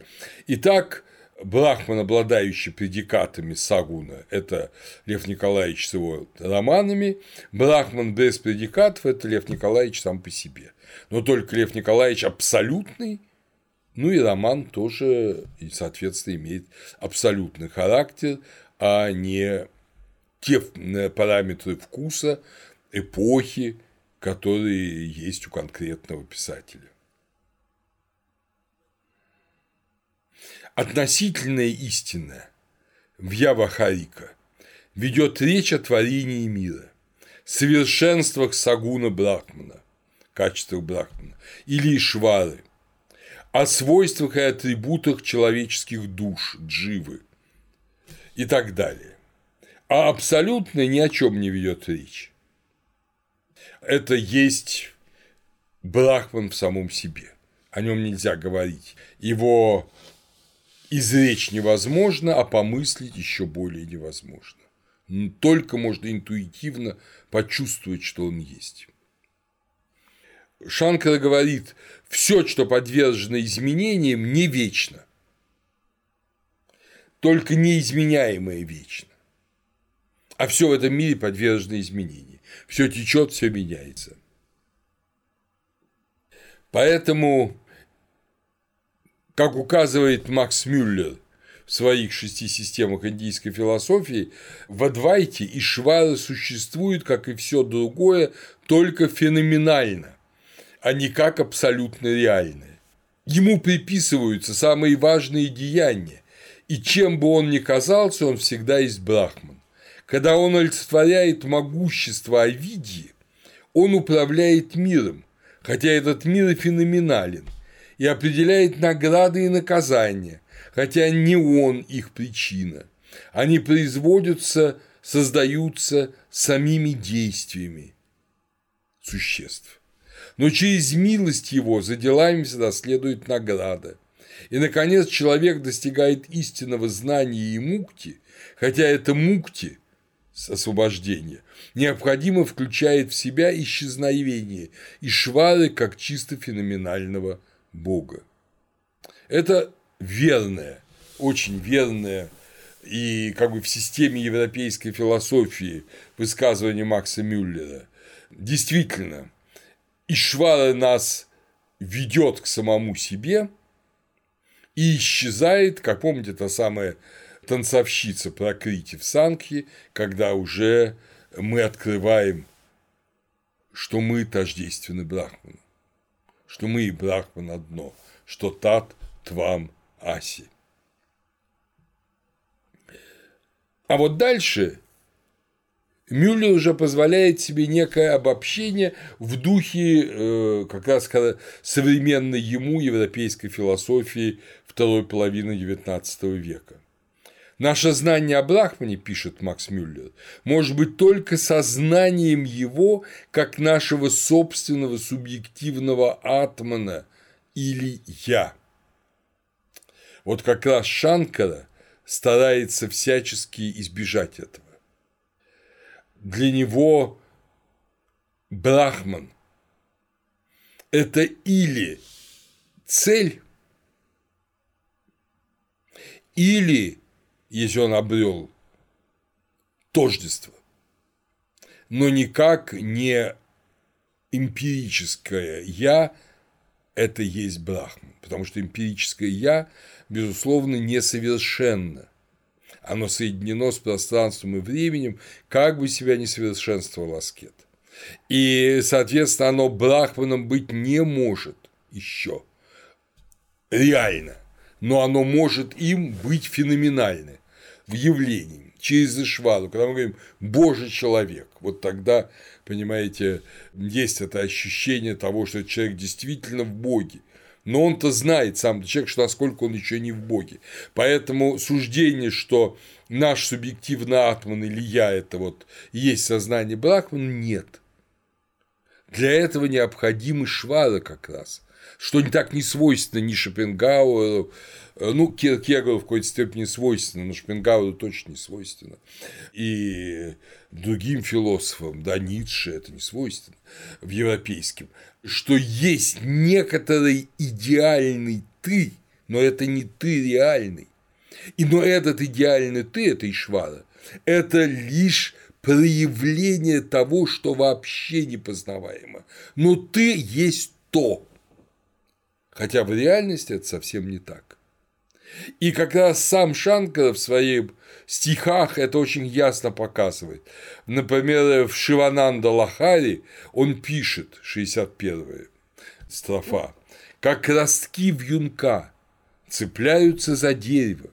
Speaker 1: Итак, Брахман, обладающий предикатами Сагуна, это Лев Николаевич с его романами, Брахман без предикатов – это Лев Николаевич сам по себе. Но только Лев Николаевич абсолютный, ну и роман тоже, соответственно, имеет абсолютный характер, а не те параметры вкуса, эпохи, которые есть у конкретного писателя. Относительная истина в Явахарика ведет речь о творении мира, совершенствах Сагуна Брахмана, качествах Брахмана, или Ишвары, о свойствах и атрибутах человеческих душ, дживы и так далее а абсолютно ни о чем не ведет речь. Это есть Брахман в самом себе. О нем нельзя говорить. Его изречь невозможно, а помыслить еще более невозможно. Только можно интуитивно почувствовать, что он есть. Шанкара говорит, все, что подвержено изменениям, не вечно, только неизменяемое вечно. А все в этом мире подвержено изменению. Все течет, все меняется. Поэтому, как указывает Макс Мюллер в своих шести системах индийской философии, в Адвайте и Швара существует, как и все другое, только феноменально, а не как абсолютно реальное. Ему приписываются самые важные деяния, и чем бы он ни казался, он всегда есть Брахман. Когда он олицетворяет могущество Овидии, он управляет миром, хотя этот мир и феноменален, и определяет награды и наказания, хотя не он их причина. Они производятся, создаются самими действиями существ. Но через милость его за делами всегда следует награда. И, наконец, человек достигает истинного знания и мукти, хотя это мукти – освобождения, необходимо включает в себя исчезновение и швары как чисто феноменального бога. Это верное, очень верное и как бы в системе европейской философии высказывание Макса Мюллера. Действительно, Ишвара нас ведет к самому себе и исчезает, как помните, та самая танцовщица Прокрити в Санкхе, когда уже мы открываем, что мы тождественны Брахману, что мы и Брахман одно, что Тат Твам Аси. А вот дальше Мюллер уже позволяет себе некое обобщение в духе э, как раз современной ему европейской философии второй половины XIX века. Наше знание о Брахмане, пишет Макс Мюллер, может быть только сознанием его как нашего собственного субъективного атмана или «я». Вот как раз Шанкара старается всячески избежать этого. Для него Брахман – это или цель, или, если он обрел тождество, но никак не эмпирическое «я» – это есть Брахман, потому что эмпирическое «я», безусловно, несовершенно. Оно соединено с пространством и временем, как бы себя не совершенствовал аскет. И, соответственно, оно брахманом быть не может еще реально, но оно может им быть феноменально в явлении через Ишвару, когда мы говорим «Божий человек», вот тогда, понимаете, есть это ощущение того, что человек действительно в Боге, но он-то знает сам человек, что насколько он еще не в Боге. Поэтому суждение, что наш субъективный атман или я – это вот есть сознание Брахмана, нет. Для этого необходимы швара как раз, что не так не свойственно ни Шопенгауэру, э, ну, Киркерову в какой-то степени свойственно, но Шопенгауэру точно не свойственно. И другим философам, да, Ницше это не свойственно, в европейском, что есть некоторый идеальный ты, но это не ты реальный. И но этот идеальный ты, это Ишвара, это лишь проявление того, что вообще непознаваемо. Но ты есть то. Хотя в реальности это совсем не так. И как раз сам Шанкара в своих стихах это очень ясно показывает. Например, в Шивананда Лахари он пишет, 61 строфа, как ростки вьюнка цепляются за дерево,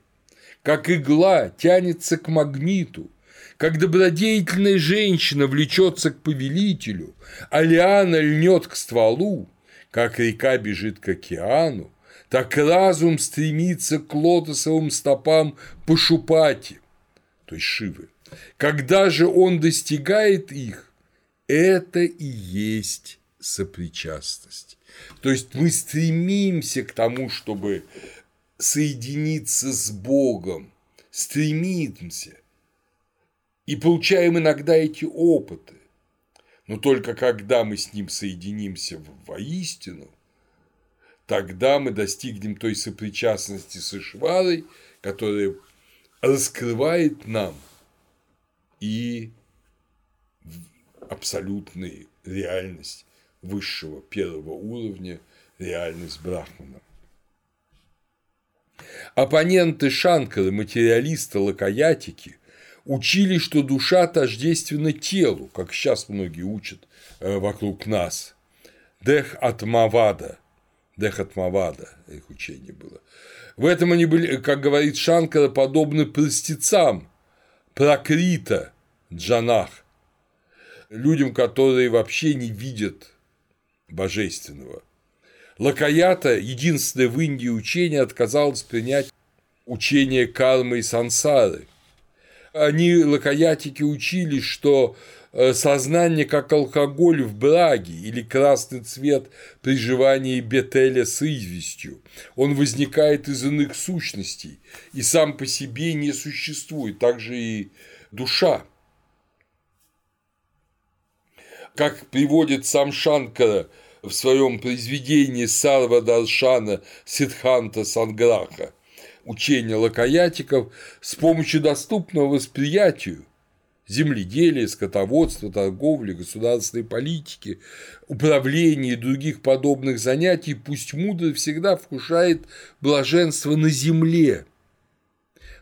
Speaker 1: как игла тянется к магниту, как добродетельная женщина влечется к повелителю, а лиана льнет к стволу, как река бежит к океану, так разум стремится к лотосовым стопам Пашупати, то есть Шивы. Когда же он достигает их, это и есть сопричастность. То есть мы стремимся к тому, чтобы соединиться с Богом, стремимся, и получаем иногда эти опыты. Но только когда мы с ним соединимся воистину, тогда мы достигнем той сопричастности с Ишварой, которая раскрывает нам и абсолютную реальность высшего первого уровня, реальность Брахмана. Оппоненты Шанкары, материалисты, лакаятики учили, что душа тождественна телу, как сейчас многие учат э, вокруг нас. Дех от Дех от их учение было. В этом они были, как говорит Шанкара, подобны простецам, прокрита, джанах, людям, которые вообще не видят божественного. Лакаята, единственное в Индии учение, отказалось принять учение кармы и сансары, они, лакаятики, учились, что э, сознание как алкоголь в браге или красный цвет при жевании бетеля с известью. Он возникает из иных сущностей и сам по себе не существует, также и душа. Как приводит сам Шанкара в своем произведении Сарва Даршана Сидханта Санграха, учения лакаятиков с помощью доступного восприятию земледелия, скотоводства, торговли, государственной политики, управления и других подобных занятий, пусть мудрый всегда вкушает блаженство на земле.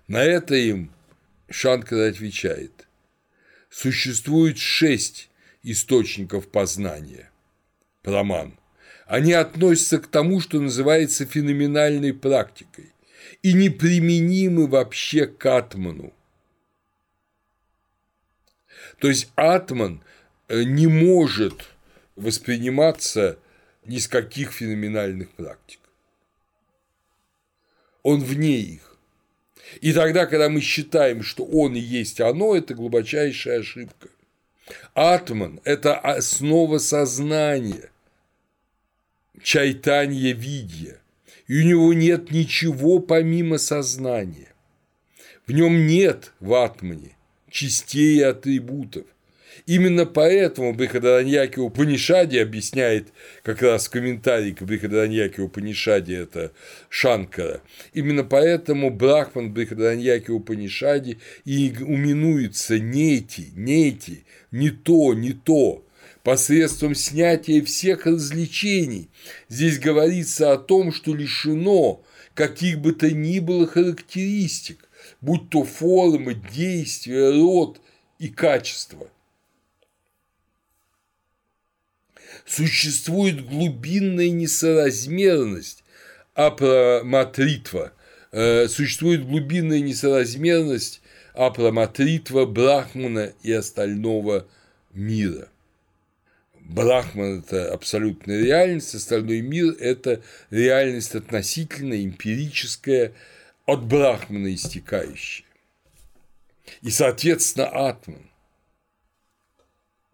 Speaker 1: На это им Шанкара отвечает. Существует шесть источников познания. Проман. Они относятся к тому, что называется феноменальной практикой и неприменимы вообще к атману. То есть атман э, не может восприниматься ни с каких феноменальных практик. Он вне их. И тогда, когда мы считаем, что он и есть оно, это глубочайшая ошибка. Атман – это основа сознания, чайтанья видья и у него нет ничего помимо сознания. В нем нет в атмане частей и атрибутов, Именно поэтому Брихадараньяки Упанишади объясняет как раз в комментарии к Брихадараньяки Упанишади это Шанкара. Именно поэтому Брахман Брихадараньяки Упанишади и уминуется нети, нети, не то, не то, посредством снятия всех развлечений. Здесь говорится о том, что лишено каких бы то ни было характеристик, будь то формы, действия, род и качество. Существует глубинная несоразмерность апраматритва, э, существует глубинная несоразмерность апраматритва Брахмана и остального мира. Брахман – это абсолютная реальность, остальной мир – это реальность относительная, эмпирическая, от Брахмана истекающая. И, соответственно, Атман.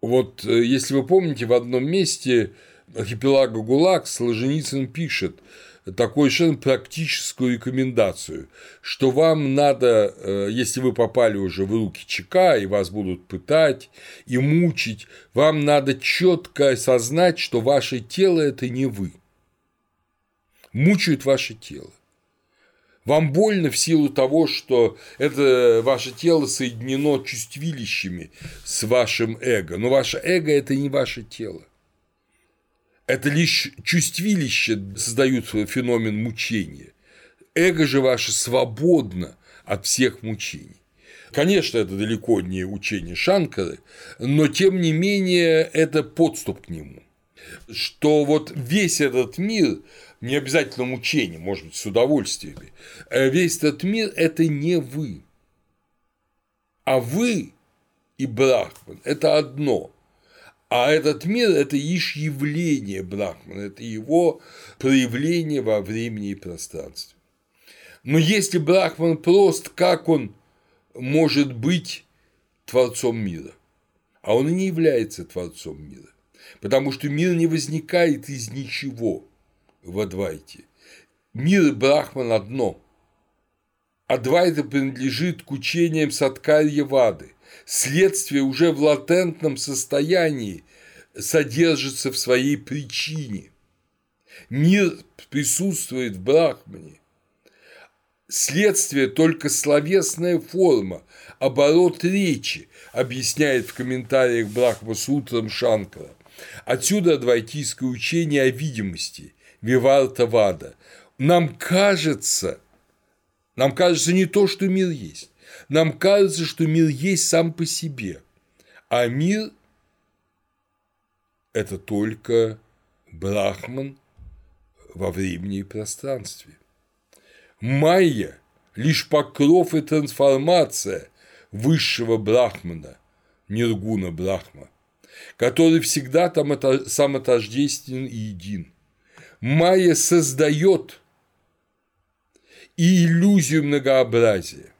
Speaker 1: Вот э, если вы помните, в одном месте архипелага ГУЛАГ Солженицын пишет – такую совершенно практическую рекомендацию, что вам надо, э, если вы попали уже в руки ЧК и вас будут пытать и мучить, вам надо четко осознать, что ваше тело – это не вы. Мучают ваше тело. Вам больно в силу того, что это ваше тело соединено чувствилищами с вашим эго, но ваше эго – это не ваше тело. Это лишь чувствилище создают феномен мучения. Эго же ваше свободно от всех мучений. Конечно, это далеко не учение Шанкары, но тем не менее это подступ к нему. Что вот весь этот мир, не обязательно мучение, может быть, с удовольствиями, э, весь этот мир – это не вы. А вы и Брахман – это одно – а этот мир – это лишь явление Брахмана, это его проявление во времени и пространстве. Но если Брахман прост, как он может быть творцом мира? А он и не является творцом мира, потому что мир не возникает из ничего в Адвайте. Мир и Брахман одно. Адвайта принадлежит к учениям Саткарья Вады, следствие уже в латентном состоянии содержится в своей причине. Мир присутствует в Брахмане. Следствие только словесная форма, оборот речи, объясняет в комментариях Брахма Сутрам Шанкара. Отсюда адвайтийское учение о видимости, Виварта Вада. Нам кажется, нам кажется не то, что мир есть, нам кажется, что мир есть сам по себе, а мир – это только Брахман во времени и пространстве. Майя – лишь покров и трансформация высшего Брахмана, Ниргуна Брахма, который всегда там самотождествен и един. Майя создает и иллюзию многообразия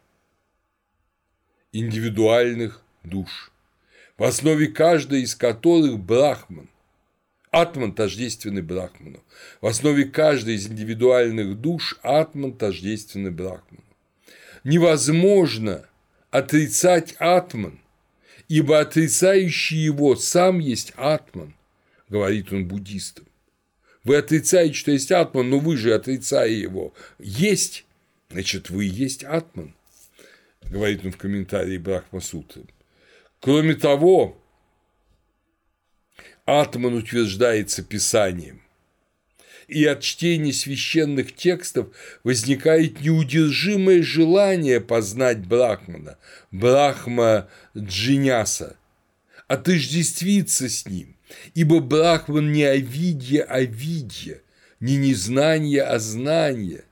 Speaker 1: индивидуальных душ, в основе каждой из которых Брахман, Атман тождественный Брахману, в основе каждой из индивидуальных душ Атман тождественный Брахману. Невозможно отрицать Атман, ибо отрицающий его сам есть Атман, говорит он буддистам. Вы отрицаете, что есть Атман, но вы же, отрицая его, есть, значит, вы есть Атман говорит он в комментарии Брахмасутры. Кроме того, Атман утверждается Писанием, и от чтения священных текстов возникает неудержимое желание познать Брахмана, Брахма Джиняса, отождествиться с ним, ибо Брахман не овидье, а видье, не незнание, а знание,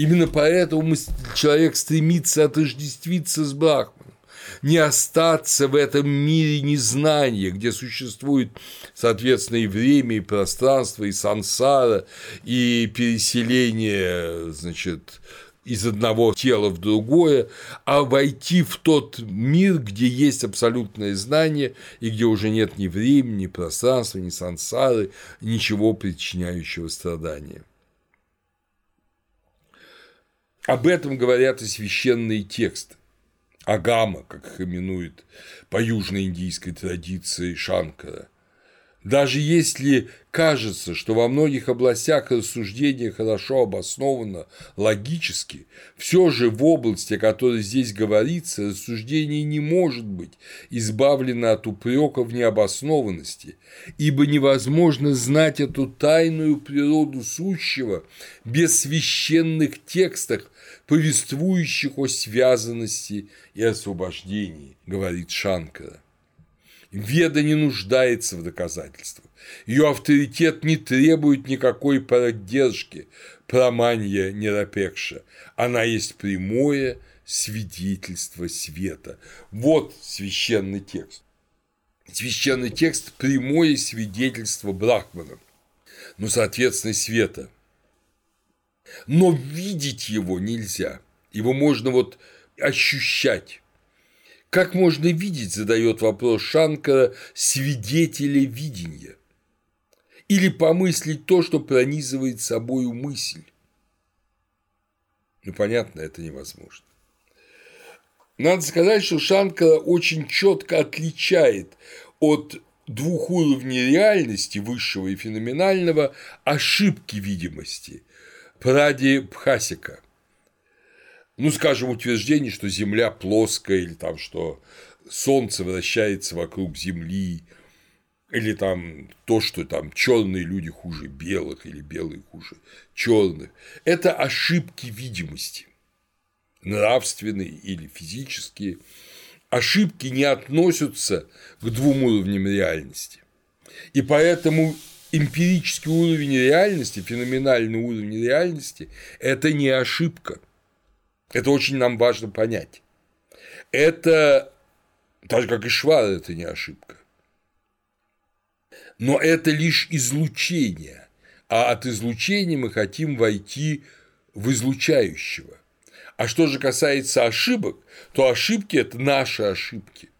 Speaker 1: Именно поэтому человек стремится отождествиться с Брахманом, не остаться в этом мире незнания, где существует, соответственно, и время, и пространство, и сансара, и переселение, значит, из одного тела в другое, а войти в тот мир, где есть абсолютное знание и где уже нет ни времени, ни пространства, ни сансары, ничего причиняющего страдания. Об этом говорят и священные тексты. агама, как их именует по южноиндийской традиции Шанкара. Даже если кажется, что во многих областях рассуждение хорошо обосновано логически, все же в области, о которой здесь говорится, рассуждение не может быть избавлено от упрека в необоснованности, ибо невозможно знать эту тайную природу сущего без священных текстов, повествующих о связанности и освобождении, говорит Шанкара. Веда не нуждается в доказательствах. Ее авторитет не требует никакой поддержки проманья Нерапекша. Она есть прямое свидетельство света. Вот священный текст. Священный текст – прямое свидетельство Брахмана, ну, соответственно, света. Но видеть его нельзя. Его можно вот ощущать. Как можно видеть, задает вопрос Шанкара, свидетеля видения? Или помыслить то, что пронизывает собою мысль? Ну, понятно, это невозможно. Надо сказать, что Шанкара очень четко отличает от двух уровней реальности, высшего и феноменального, ошибки видимости, Пради Пхасика – ну, скажем, утверждение, что Земля плоская, или там, что Солнце вращается вокруг Земли, или там то, что там черные люди хуже белых, или белые хуже черных. Это ошибки видимости, нравственные или физические. Ошибки не относятся к двум уровням реальности. И поэтому эмпирический уровень реальности, феноменальный уровень реальности – это не ошибка – это очень нам важно понять. Это, так же как и швар, это не ошибка. Но это лишь излучение, а от излучения мы хотим войти в излучающего. А что же касается ошибок, то ошибки – это наши ошибки.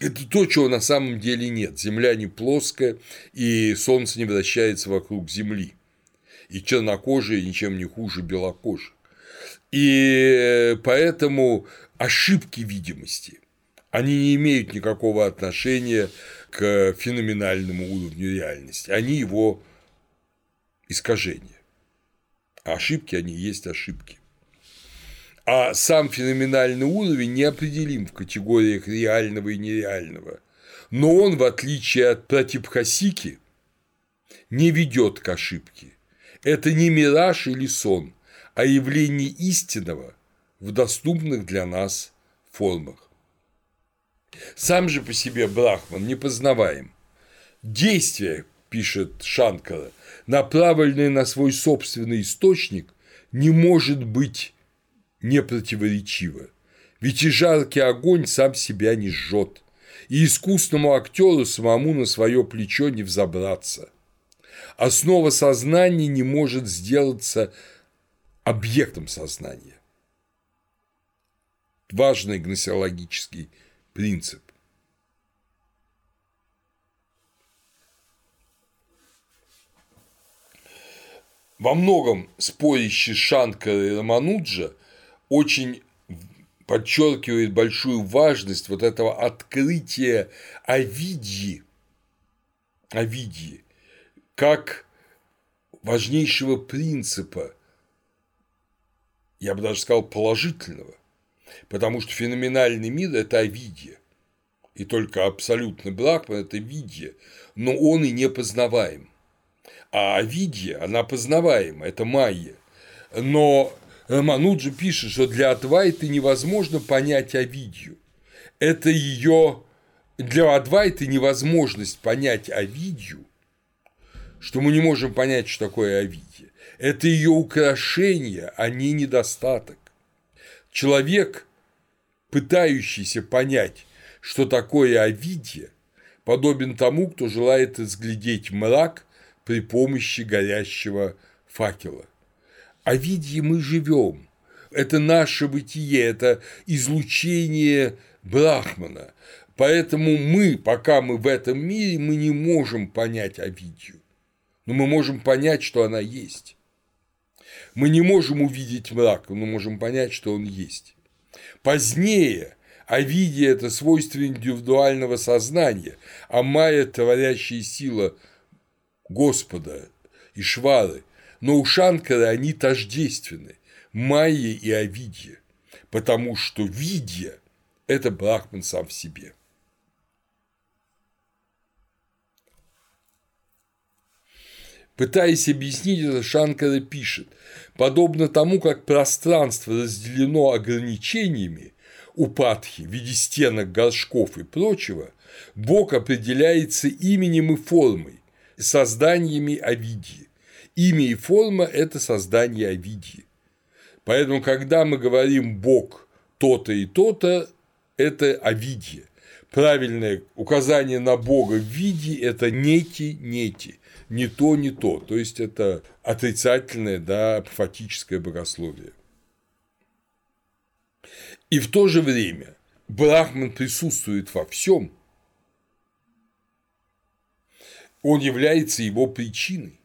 Speaker 1: Это то, чего на самом деле нет. Земля не плоская, и Солнце не вращается вокруг Земли. И чернокожие ничем не хуже белокожих. И поэтому ошибки видимости, они не имеют никакого отношения к феноменальному уровню реальности, они его искажения. А ошибки, они есть ошибки. А сам феноменальный уровень неопределим в категориях реального и нереального, но он, в отличие от протипхасики, не ведет к ошибке. Это не мираж или сон, о явлении истинного в доступных для нас формах. Сам же по себе Брахман непознаваем. Действие, пишет Шанкара, направленное на свой собственный источник, не может быть непротиворечиво, ведь и жаркий огонь сам себя не жжет, и искусному актеру самому на свое плечо не взобраться. Основа сознания не может сделаться объектом сознания. Важный гносеологический принцип. Во многом спорящий Шанкара и Рамануджа очень подчеркивает большую важность вот этого открытия Овидьи, Овидьи как важнейшего принципа я бы даже сказал, положительного, потому что феноменальный мир – это Овидие, и только абсолютный Брахман – это видие, но он и не познаваем. А Овидия, она познаваема, это майя. Но Рамануджа пишет, что для Адвайты невозможно понять Овидию. Это ее для Адвайты невозможность понять Овидию, что мы не можем понять, что такое Овидия это ее украшение, а не недостаток. Человек, пытающийся понять, что такое Овидье, подобен тому, кто желает разглядеть мрак при помощи горящего факела. Овидье мы живем, это наше бытие, это излучение Брахмана. Поэтому мы, пока мы в этом мире, мы не можем понять Овидью. Но мы можем понять, что она есть. Мы не можем увидеть мрак, но можем понять, что он есть. Позднее Овидия – это свойство индивидуального сознания, а Майя – творящая сила Господа и Швары, но у Шанкара они тождественны – Майя и Овидия, потому что Видья – это Брахман сам в себе. Пытаясь объяснить это, Шанкара пишет, подобно тому, как пространство разделено ограничениями, упадки в виде стенок, горшков и прочего, Бог определяется именем и формой, созданиями Овидии. Имя и форма – это создание Овидии. Поэтому, когда мы говорим «Бог то-то и то-то», это Овидия. Правильное указание на Бога в виде – это нети-нети, не то, не то. То есть это отрицательное, да, апофатическое богословие. И в то же время Брахман присутствует во всем, он является его причиной.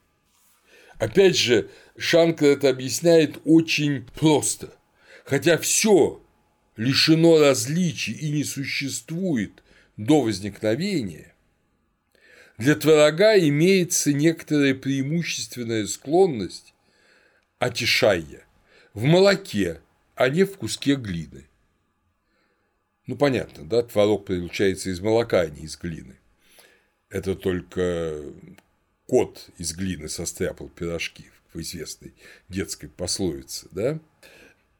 Speaker 1: Опять же, Шанкар это объясняет очень просто. Хотя все лишено различий и не существует до возникновения, для творога имеется некоторая преимущественная склонность отишая в молоке, а не в куске глины. Ну, понятно, да, творог получается из молока, а не из глины. Это только кот из глины состряпал пирожки в известной детской пословице, да?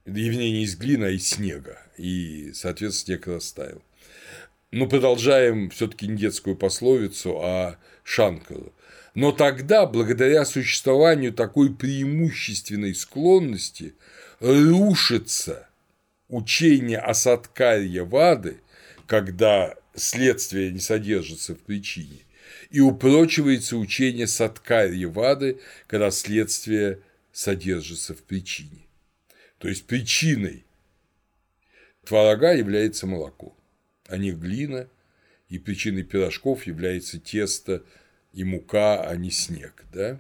Speaker 1: Не из глины, а из снега. И, соответственно, снег растаял. Но продолжаем все-таки не детскую пословицу, а Шанкару. Но тогда, благодаря существованию такой преимущественной склонности, рушится учение о садкарье вады, когда следствие не содержится в причине, и упрочивается учение садкарье вады, когда следствие содержится в причине. То есть причиной творога является молоко а не глина, и причиной пирожков является тесто и мука, а не снег. Да?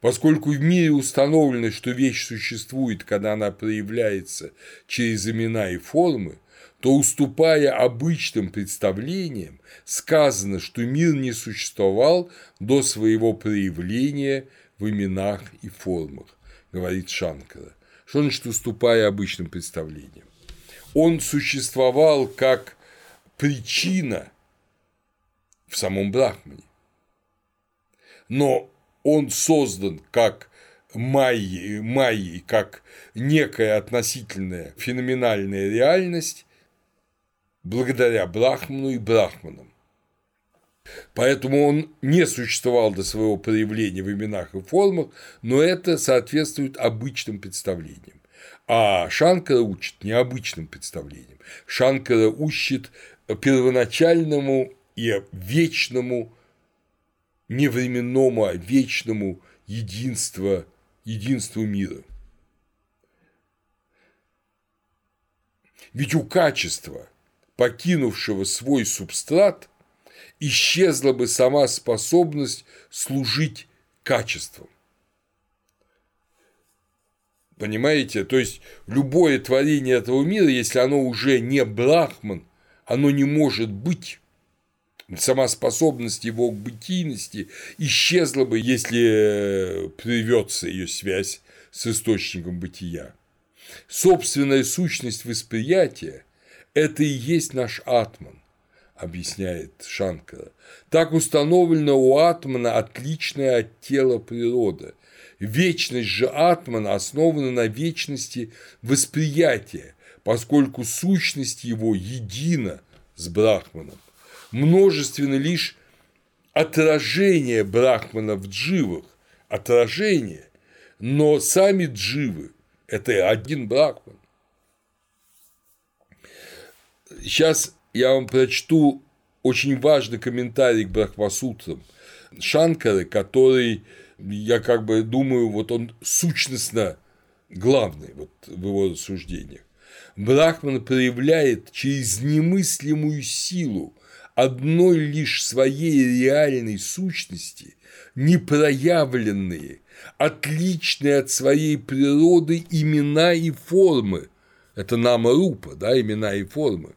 Speaker 1: Поскольку в мире установлено, что вещь существует, когда она проявляется через имена и формы, то, уступая обычным представлениям, сказано, что мир не существовал до своего проявления в именах и формах, говорит Шанкара. Что значит уступая обычным представлениям? Он существовал как причина в самом Брахмане. Но он создан как майей, майей как некая относительная феноменальная реальность благодаря Брахману и Брахманам. Поэтому он не существовал до своего проявления в именах и формах, но это соответствует обычным представлениям. А Шанкара учит необычным представлениям. Шанкара учит первоначальному и вечному, не временному, а вечному единству, единству мира. Ведь у качества, покинувшего свой субстрат, исчезла бы сама способность служить качеством. Понимаете? То есть любое творение этого мира, если оно уже не брахман – оно не может быть. Сама способность его к бытийности исчезла бы, если прервется ее связь с источником бытия. Собственная сущность восприятия – это и есть наш атман, объясняет Шанкара. Так установлено у атмана отличная от тела природа. Вечность же атмана основана на вечности восприятия, поскольку сущность его едина с Брахманом. Множественно лишь отражение Брахмана в дживах, отражение, но сами дживы – это один Брахман. Сейчас я вам прочту очень важный комментарий к Брахмасутрам Шанкары, который, я как бы думаю, вот он сущностно главный вот в его рассуждениях. Брахман проявляет через немыслимую силу одной лишь своей реальной сущности непроявленные, отличные от своей природы имена и формы это нама рупа, да, имена и формы,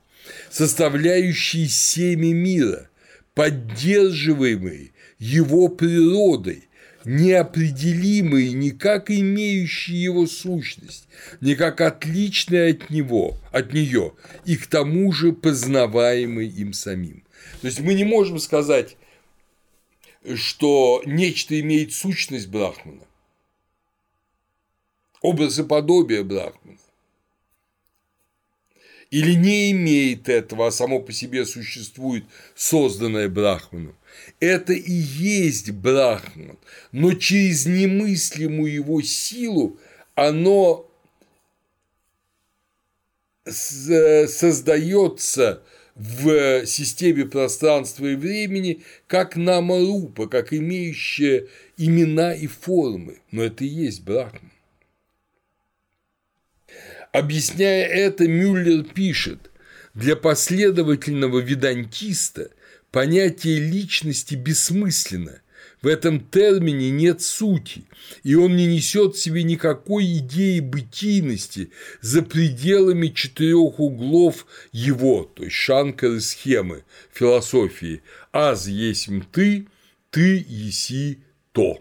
Speaker 1: составляющие семя мира, поддерживаемые его природой, неопределимые ни как имеющие его сущность, ни как отличные от него, от нее, и к тому же познаваемые им самим. То есть мы не можем сказать, что нечто имеет сущность Брахмана, образ и подобие Брахмана, или не имеет этого, а само по себе существует созданное Брахманом. Это и есть Брахман, но через немыслимую его силу оно создается в системе пространства и времени как намарупа, как имеющая имена и формы, но это и есть Брахман. Объясняя это, Мюллер пишет, для последовательного ведантиста понятие личности бессмысленно, в этом термине нет сути, и он не несет в себе никакой идеи бытийности за пределами четырех углов его, то есть шанкары схемы философии «аз есть ты, ты еси то».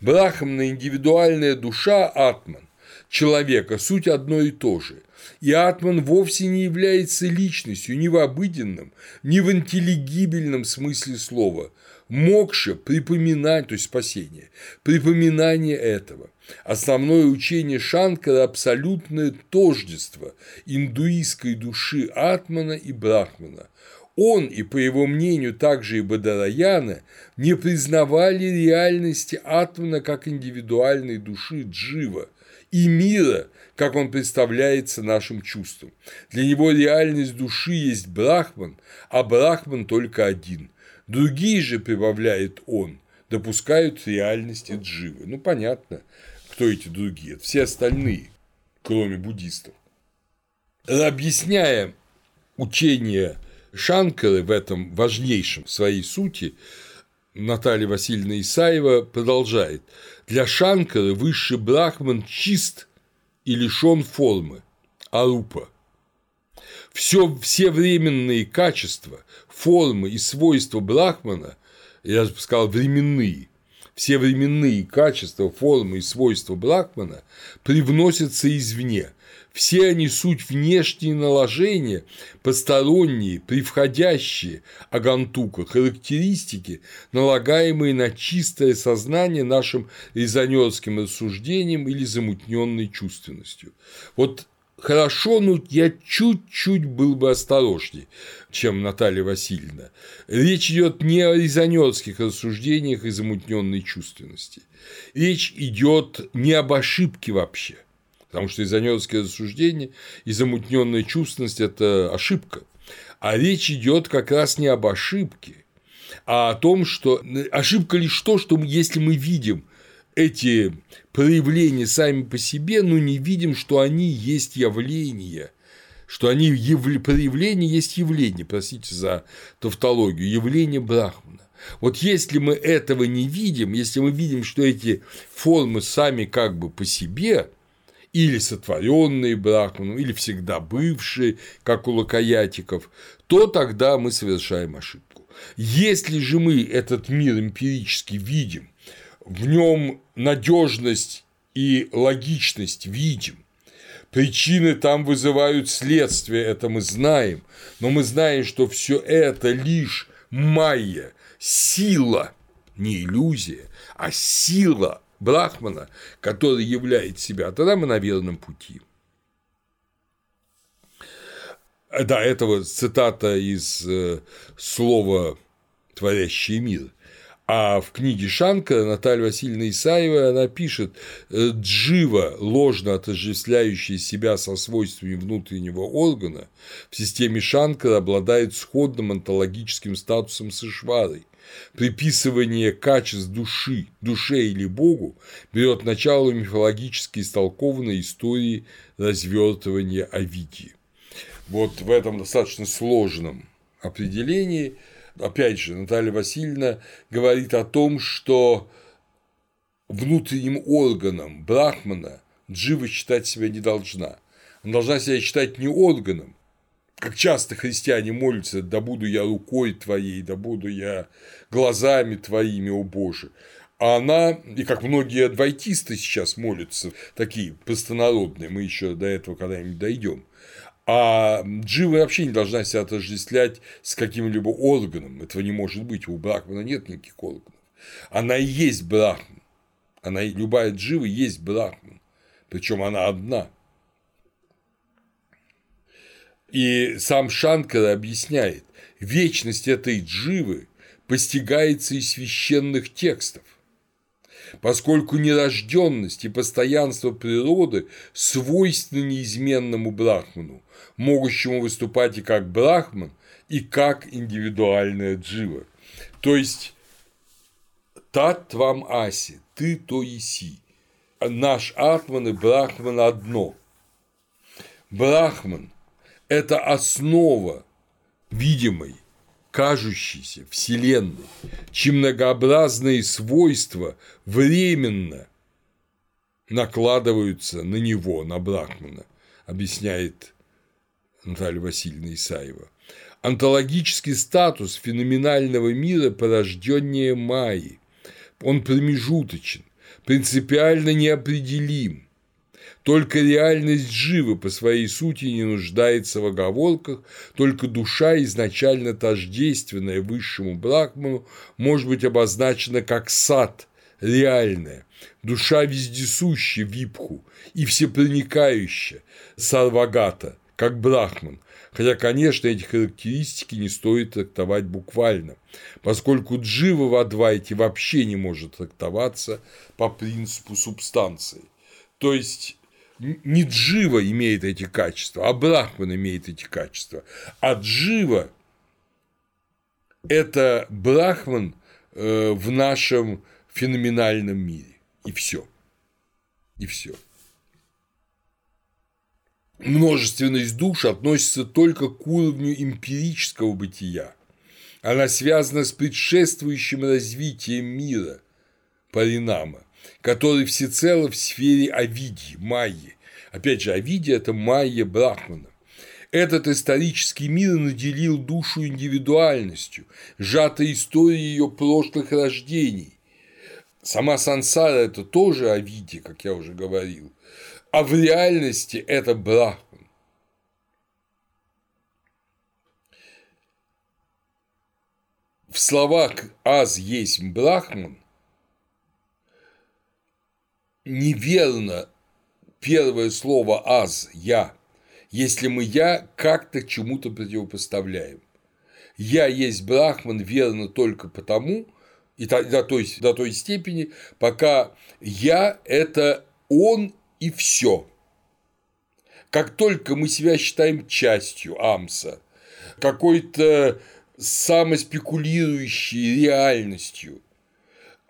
Speaker 1: Брахмана индивидуальная душа Атман человека суть одно и то же. И Атман вовсе не является личностью ни в обыденном, ни в интеллигибельном смысле слова. Мокша – припоминать, то есть спасение, припоминание этого. Основное учение Шанкара – абсолютное тождество индуистской души Атмана и Брахмана. Он и, по его мнению, также и Бадараяна не признавали реальности Атмана как индивидуальной души Джива и мира, как он представляется нашим чувством. Для него реальность души есть Брахман, а Брахман только один – Другие же, прибавляет он, допускают реальности дживы. Ну, понятно, кто эти другие. Все остальные, кроме буддистов. Объясняя учение Шанкары в этом важнейшем в своей сути, Наталья Васильевна Исаева продолжает. Для Шанкары высший брахман чист и лишен формы, арупа. Все, все временные качества, формы и свойства Брахмана, я бы сказал, временные, все временные качества, формы и свойства Брахмана привносятся извне. Все они суть внешние наложения, посторонние, превходящие агантука, характеристики, налагаемые на чистое сознание нашим резонерским рассуждением или замутненной чувственностью. Вот хорошо, но я чуть-чуть был бы осторожнее, чем Наталья Васильевна. Речь идет не о резонерских рассуждениях и замутненной чувственности. Речь идет не об ошибке вообще, потому что резонерские рассуждения и замутненная чувственность – это ошибка. А речь идет как раз не об ошибке, а о том, что ошибка лишь то, что если мы видим эти проявления сами по себе, но не видим, что они есть явления, что они явля... проявления есть явление, простите за тавтологию, явление Брахмана. Вот если мы этого не видим, если мы видим, что эти формы сами как бы по себе, или сотворенные Брахманом, или всегда бывшие, как у лакаятиков, то тогда мы совершаем ошибку. Если же мы этот мир эмпирически видим в нем надежность и логичность видим. Причины там вызывают следствие, это мы знаем, но мы знаем, что все это лишь майя, сила, не иллюзия, а сила Брахмана, который являет себя, тогда мы на верном пути. Да, это вот цитата из э, слова «творящий мир», а в книге Шанка Наталья Васильевна Исаева она пишет «Э, «Джива, ложно отождествляющий себя со свойствами внутреннего органа, в системе Шанкара обладает сходным онтологическим статусом с Ишварой. Приписывание качеств души, душе или Богу берет начало мифологически истолкованной истории развертывания Овидии. Вот в этом достаточно сложном определении – опять же, Наталья Васильевна говорит о том, что внутренним органом Брахмана Джива считать себя не должна. Она должна себя считать не органом, как часто христиане молятся, да буду я рукой твоей, да буду я глазами твоими, о Боже. А она, и как многие адвайтисты сейчас молятся, такие простонародные, мы еще до этого когда-нибудь дойдем, а Джива вообще не должна себя отождествлять с каким-либо органом. Этого не может быть. У Брахмана нет никаких органов. Она и есть Брахман. Она, любая Джива есть Брахман. Причем она одна. И сам Шанкара объясняет, вечность этой дживы постигается из священных текстов, поскольку нерожденность и постоянство природы свойственны неизменному брахману, могущему выступать и как брахман, и как индивидуальная джива. То есть Тат твам аси, ты то иси. Наш атман и брахман одно. Брахман – это основа видимой, кажущейся Вселенной, чьи многообразные свойства временно накладываются на него, на Брахмана, объясняет Наталья Васильевна Исаева. Онтологический статус феноменального мира порождение Майи. Он промежуточен, принципиально неопределим. Только реальность жива по своей сути не нуждается в оговорках, только душа, изначально тождественная высшему брахману, может быть обозначена как сад, реальная, душа вездесущая випху и всепроникающая, сарвагата, как брахман, хотя, конечно, эти характеристики не стоит трактовать буквально, поскольку джива в Адвайте вообще не может трактоваться по принципу субстанции. То есть не джива имеет эти качества, а брахман имеет эти качества. А джива – это брахман э, в нашем феноменальном мире. И все. И все множественность душ относится только к уровню эмпирического бытия. Она связана с предшествующим развитием мира, Паринама, который всецело в сфере Авидии, Майи. Опять же, Авидия – это Майя Брахмана. Этот исторический мир наделил душу индивидуальностью, сжатой историей ее прошлых рождений. Сама сансара – это тоже Авидия, как я уже говорил а в реальности это Брахман. В словах «аз есть Брахман» неверно первое слово «аз» – «я», если мы «я» как-то чему-то противопоставляем. «Я есть Брахман» верно только потому, и до той, до той степени, пока «я» – это он и все. Как только мы себя считаем частью Амса, какой-то самоспекулирующей реальностью,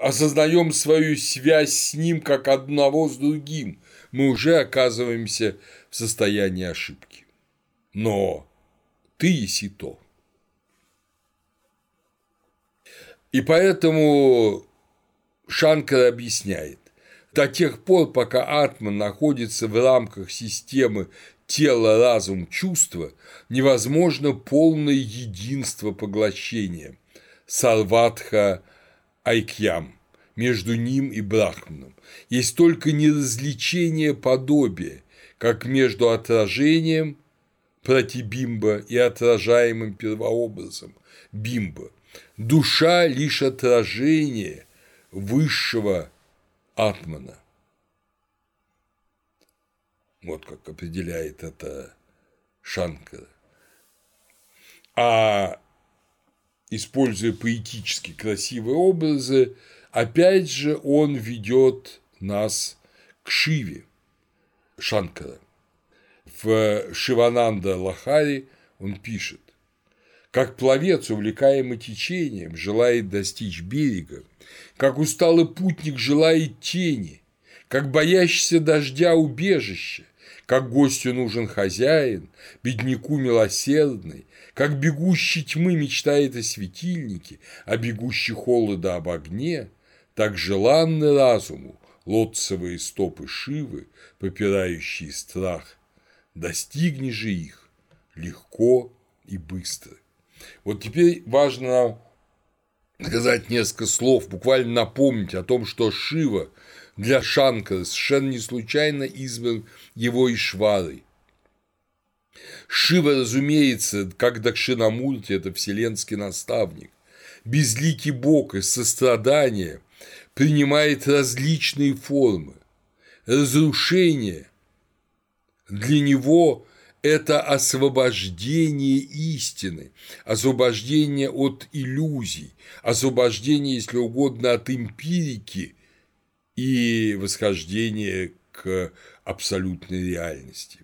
Speaker 1: осознаем свою связь с ним как одного с другим, мы уже оказываемся в состоянии ошибки. Но ты и то. И поэтому Шанкар объясняет, до тех пор, пока атман находится в рамках системы тело, разум, чувство, невозможно полное единство поглощения – сарватха айкьям – между ним и брахманом. Есть только неразличение подобия, как между отражением протибимба и отражаемым первообразом бимба. Душа – лишь отражение высшего Атмана. Вот как определяет это Шанкара. А используя поэтически красивые образы, опять же он ведет нас к Шиве Шанкара. В Шивананда Лахари он пишет, как пловец, увлекаемый течением, желает достичь берега, как усталый путник желает тени, как боящийся дождя убежище, как гостю нужен хозяин, бедняку милосердный, как бегущий тьмы мечтает о светильнике, а бегущий холода об огне, так желанны разуму лотцевые стопы Шивы, попирающие страх достигни же их легко и быстро. Вот теперь важно сказать несколько слов, буквально напомнить о том, что Шива для Шанкара совершенно не случайно избран его Ишварой. Шива, разумеется, как Дакшинамурти, это вселенский наставник, безликий бог из сострадания принимает различные формы. Разрушение для него – это освобождение истины, освобождение от иллюзий, освобождение, если угодно, от эмпирики и восхождение к абсолютной реальности.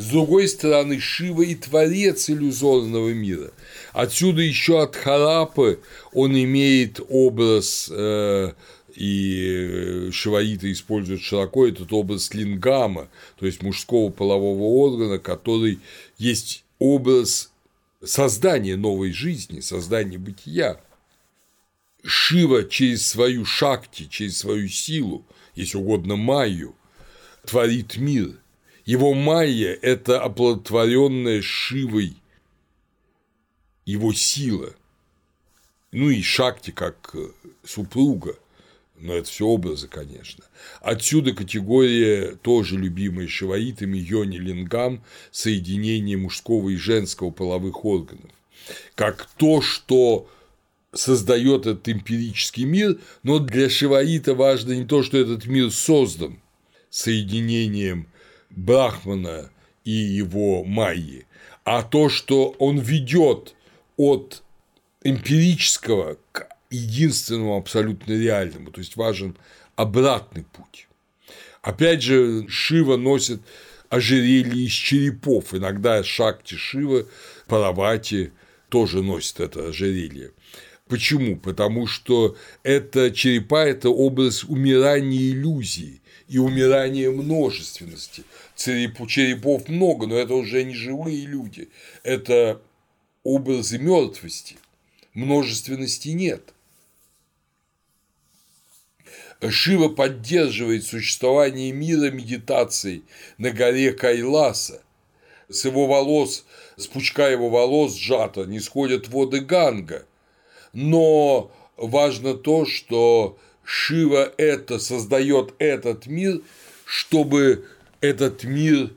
Speaker 1: С другой стороны, Шива и творец иллюзорного мира. Отсюда еще от Харапы он имеет образ э, и шиваиты используют широко этот образ лингама, то есть мужского полового органа, который есть образ создания новой жизни, создания бытия. Шива через свою шакти, через свою силу, если угодно майю, творит мир – его майя – это оплодотворенная Шивой его сила. Ну и Шакти как э, супруга, но это все образы, конечно. Отсюда категория, тоже любимая шиваитами, йони лингам, соединение мужского и женского половых органов. Как то, что создает этот эмпирический мир, но для шиваита важно не то, что этот мир создан соединением Брахмана и его Майи, а то, что он ведет от эмпирического к единственному абсолютно реальному, то есть важен обратный путь. Опять же, Шива носит ожерелье из черепов, иногда Шакти Шива, Паравати тоже носит это ожерелье. Почему? Потому что это черепа – это образ умирания иллюзии и умирания множественности. Черепов много, но это уже не живые люди, это образы мертвости, множественности нет. Шива поддерживает существование мира медитацией на горе Кайласа. С его волос, с пучка его волос сжато не сходят воды Ганга. Но важно то, что Шива это создает этот мир, чтобы этот мир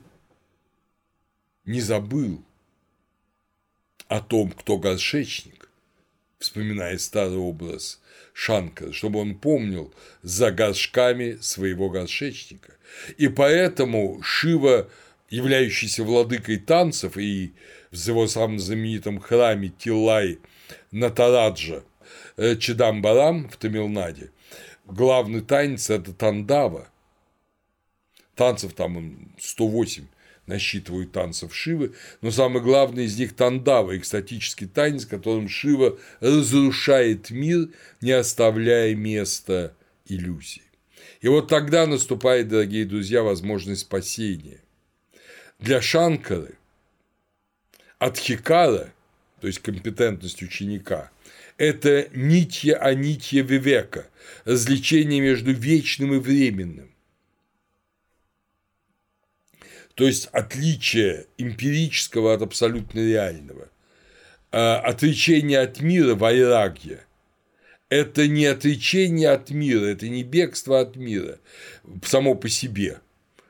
Speaker 1: не забыл о том, кто горшечник, вспоминая старый образ Шанкара, чтобы он помнил за горшками своего горшечника. И поэтому Шива, являющийся владыкой танцев и в его самом знаменитом храме Тилай Натараджа э, Чидамбарам в Тамилнаде, главный танец – это Тандава. Танцев там 108 насчитывают танцев Шивы, но самое главное из них Тандава, экстатический танец, которым Шива разрушает мир, не оставляя места иллюзии. И вот тогда наступает, дорогие друзья, возможность спасения. Для Шанкары Адхикара, то есть компетентность ученика, это нитья анитья вивека, развлечение между вечным и временным. То есть отличие эмпирического от абсолютно реального. А отречение от мира – вайрагья. Это не отречение от мира, это не бегство от мира само по себе,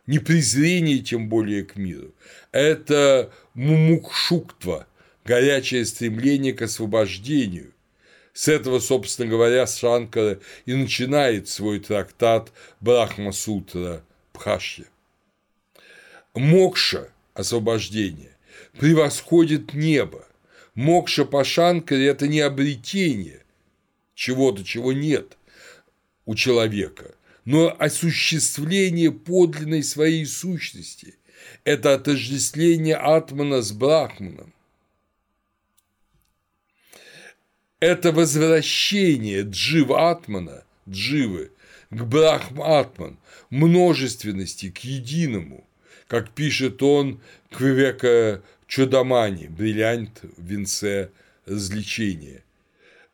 Speaker 1: не презрение тем более к миру. Это мумукшуктва, горячее стремление к освобождению, с этого, собственно говоря, Шанкара и начинает свой трактат Брахма-сутра Пхашья. Мокша – освобождение – превосходит небо. Мокша по Шанкаре – это не обретение чего-то, чего нет у человека, но осуществление подлинной своей сущности. Это отождествление Атмана с Брахманом. Это возвращение Джив-Атмана, Дживы, к Брахм-Атман, множественности, к единому, как пишет он к века Чудамани, бриллиант в венце развлечения.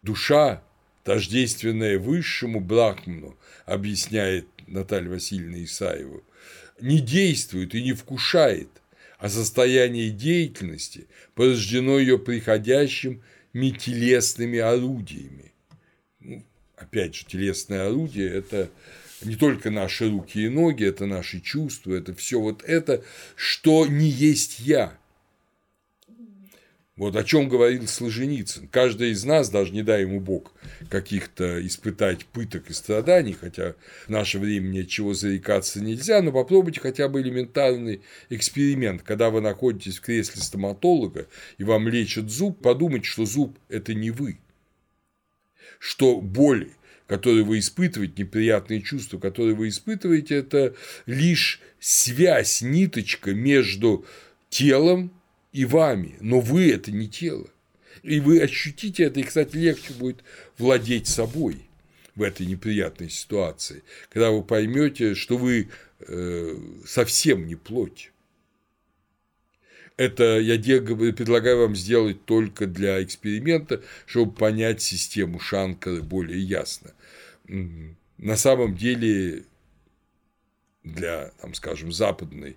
Speaker 1: Душа, тождественная высшему Брахману, объясняет Наталья Васильевна Исаева, не действует и не вкушает, а состояние деятельности порождено ее приходящим телесными орудиями. Ну, опять же, телесное орудие – это не только наши руки и ноги, это наши чувства, это все вот это, что не есть я. Вот о чем говорил Солженицын. Каждый из нас, даже не дай ему Бог каких-то испытать пыток и страданий, хотя в наше время ни от зарекаться нельзя, но попробуйте хотя бы элементарный эксперимент. Когда вы находитесь в кресле стоматолога и вам лечат зуб, подумайте, что зуб – это не вы. Что боль которые вы испытываете, неприятные чувства, которые вы испытываете, это лишь связь, ниточка между телом и вами, но вы – это не тело. И вы ощутите это, и, кстати, легче будет владеть собой в этой неприятной ситуации, когда вы поймете, что вы э, совсем не плоть. Это я предлагаю вам сделать только для эксперимента, чтобы понять систему Шанкары более ясно. На самом деле для, там, скажем, западной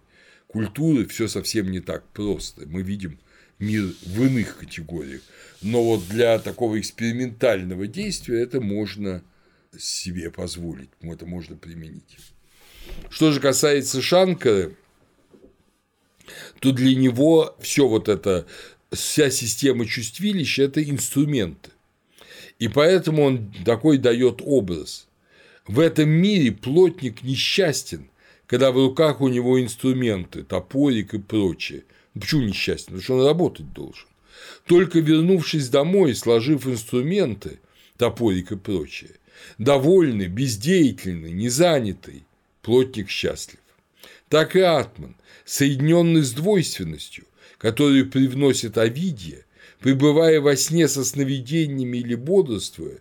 Speaker 1: культуры все совсем не так просто. Мы видим мир в иных категориях. Но вот для такого экспериментального действия это можно себе позволить, это можно применить. Что же касается Шанкары, то для него все вот это, вся система чувствилища – это инструменты. И поэтому он такой дает образ. В этом мире плотник несчастен, когда в руках у него инструменты, топорик и прочее. Ну, почему несчастен? Потому что он работать должен. Только вернувшись домой, сложив инструменты, топорик и прочее, довольный, бездеятельный, незанятый, плотник счастлив. Так и Атман, соединенный с двойственностью, которую привносит Овидия, пребывая во сне со сновидениями или бодрствуя,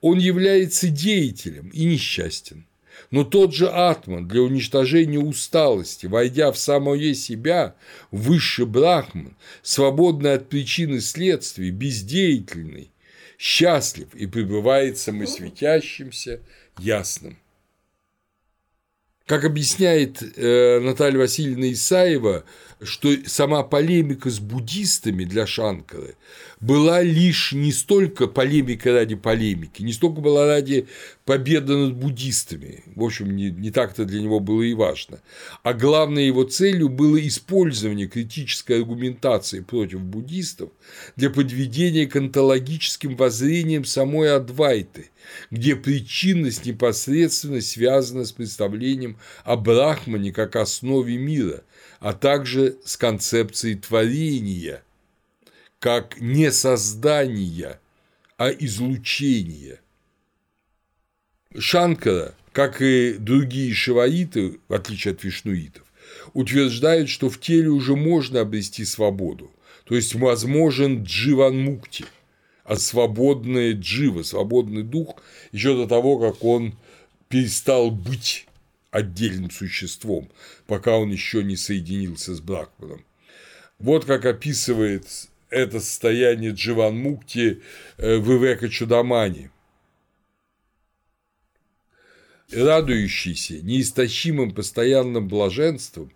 Speaker 1: он является деятелем и несчастен. Но тот же Атман для уничтожения усталости, войдя в самое себя, высший Брахман, свободный от причин и следствий, бездеятельный, счастлив и пребывает самосветящимся, ясным. Как объясняет э, Наталья Васильевна Исаева, что сама полемика с буддистами для Шанкары была лишь не столько полемика ради полемики, не столько была ради победы над буддистами, в общем, не, так-то для него было и важно, а главной его целью было использование критической аргументации против буддистов для подведения к онтологическим воззрениям самой Адвайты, где причинность непосредственно связана с представлением о Брахмане как основе мира, а также с концепцией творения, как не создания, а излучения. Шанкара, как и другие шиваиты, в отличие от вишнуитов, утверждают, что в теле уже можно обрести свободу, то есть возможен дживан-мукти, а свободное джива, свободный дух еще до того, как он перестал быть отдельным существом, пока он еще не соединился с Брахманом. Вот как описывает это состояние Дживан Мукти э, в Ивека Чудамани. Радующийся неистощимым постоянным блаженством,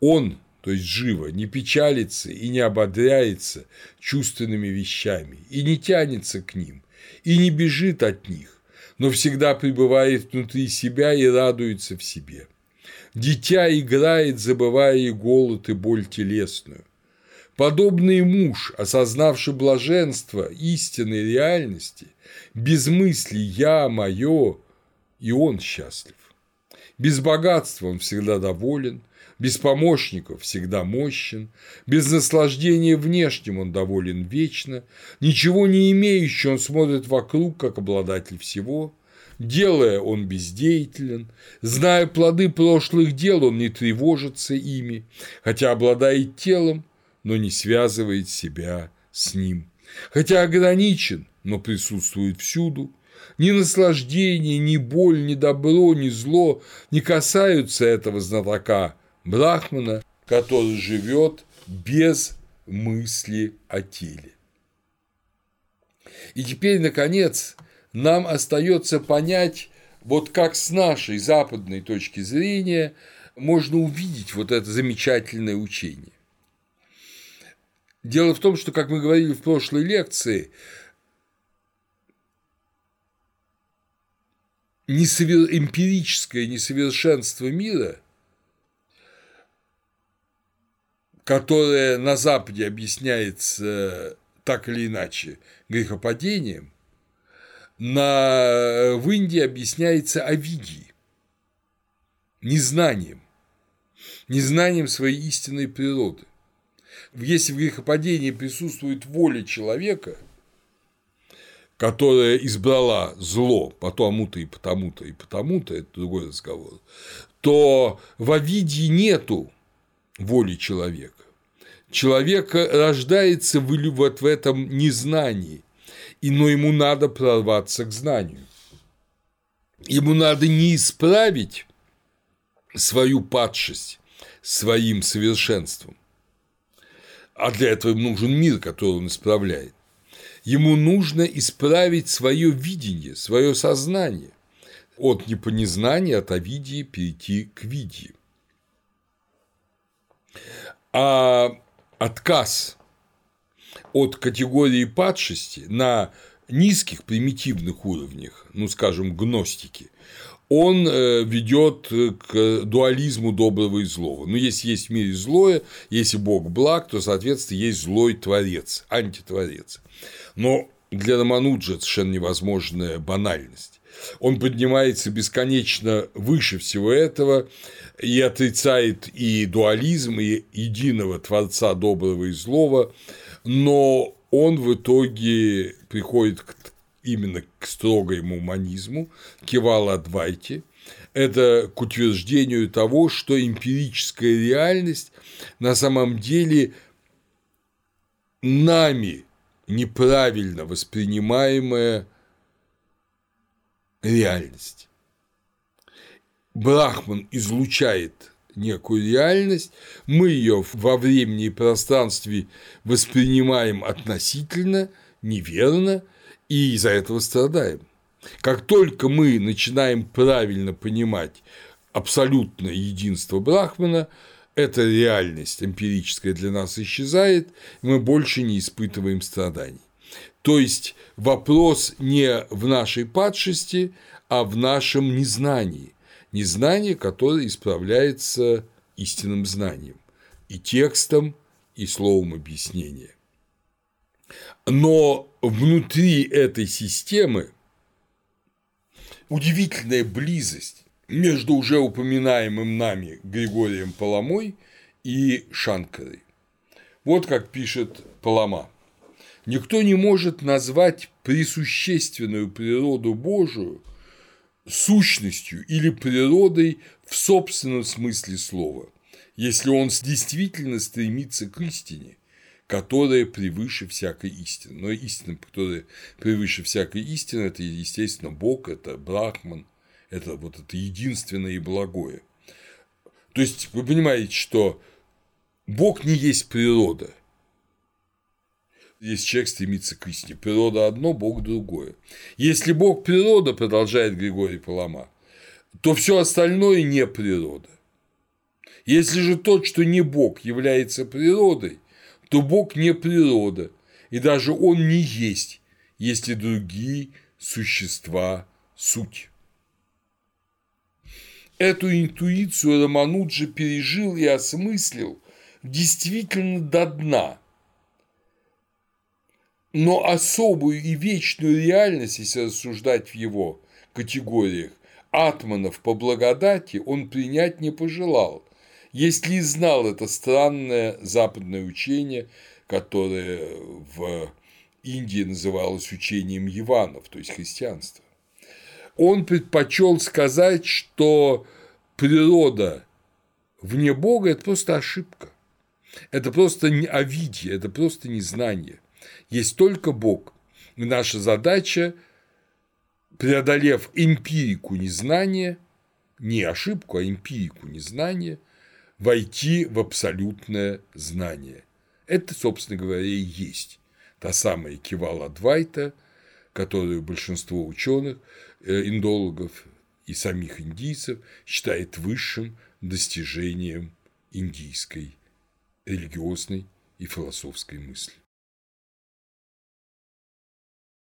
Speaker 1: он, то есть живо, не печалится и не ободряется чувственными вещами, и не тянется к ним, и не бежит от них, но всегда пребывает внутри себя и радуется в себе. Дитя играет, забывая и голод, и боль телесную. Подобный муж, осознавший блаженство истинной реальности, без мысли «я», «моё», и он счастлив. Без богатства он всегда доволен, без помощников всегда мощен, без наслаждения внешним он доволен вечно, ничего не имеющий он смотрит вокруг, как обладатель всего, делая он бездеятелен, зная плоды прошлых дел, он не тревожится ими, хотя обладает телом, но не связывает себя с ним, хотя ограничен, но присутствует всюду, ни наслаждение, ни боль, ни добро, ни зло не касаются этого знатока, Брахмана, который живет без мысли о теле. И теперь, наконец, нам остается понять, вот как с нашей западной точки зрения можно увидеть вот это замечательное учение. Дело в том, что, как мы говорили в прошлой лекции, эмпирическое несовершенство мира, которое на Западе объясняется так или иначе грехопадением, на... в Индии объясняется авидией, незнанием, незнанием своей истинной природы. Если в грехопадении присутствует воля человека, которая избрала зло по тому-то и потому-то и потому-то, это другой разговор, то в Овидии нету воли человека. Человек рождается вот в этом незнании, и но ему надо прорваться к знанию. Ему надо не исправить свою падшесть своим совершенством, а для этого ему нужен мир, который он исправляет. Ему нужно исправить свое видение, свое сознание от непознания, от овидии перейти к видии. А отказ от категории падшести на низких примитивных уровнях, ну, скажем, гностики, он э, ведет к дуализму доброго и злого. Но ну, если есть в мире злое, если Бог благ, то, соответственно, есть злой творец, антитворец. Но для Рамануджа совершенно невозможная банальность. Он поднимается бесконечно выше всего этого и отрицает и дуализм, и единого Творца доброго и злого, но он в итоге приходит к именно к строгому гуманизму, Кивала Адвайте, это к утверждению того, что эмпирическая реальность на самом деле нами неправильно воспринимаемая реальность. Брахман излучает некую реальность, мы ее во времени и пространстве воспринимаем относительно, неверно, и из-за этого страдаем. Как только мы начинаем правильно понимать абсолютное единство Брахмана, эта реальность эмпирическая для нас исчезает, мы больше не испытываем страданий. То есть вопрос не в нашей падшести, а в нашем незнании. Незнание, которое исправляется истинным знанием и текстом, и словом объяснения. Но внутри этой системы удивительная близость между уже упоминаемым нами Григорием Паламой и Шанкарой. Вот как пишет Палама. Никто не может назвать присущественную природу Божию сущностью или природой в собственном смысле слова, если он действительно стремится к истине которая превыше всякой истины. Но истина, которая превыше всякой истины, это, естественно, Бог, это Брахман, это вот это единственное и благое. То есть вы понимаете, что Бог не есть природа. Если человек стремится к истине, природа одно, Бог другое. Если Бог природа, продолжает Григорий Палама, то все остальное не природа. Если же тот, что не Бог, является природой, то Бог не природа, и даже Он не есть, есть и другие существа суть. Эту интуицию Рамануджа пережил и осмыслил действительно до дна. Но особую и вечную реальность, если рассуждать в его категориях, атманов по благодати он принять не пожелал, если и знал это странное западное учение, которое в Индии называлось учением Иванов, то есть христианство. Он предпочел сказать, что природа вне Бога – это просто ошибка. Это просто не овидие, это просто незнание. Есть только Бог. И наша задача, преодолев эмпирику незнания, не ошибку, а эмпирику незнания – войти в абсолютное знание. Это, собственно говоря, и есть та самая кивала Двайта, которую большинство ученых, э, индологов и самих индийцев считает высшим достижением индийской религиозной и философской мысли.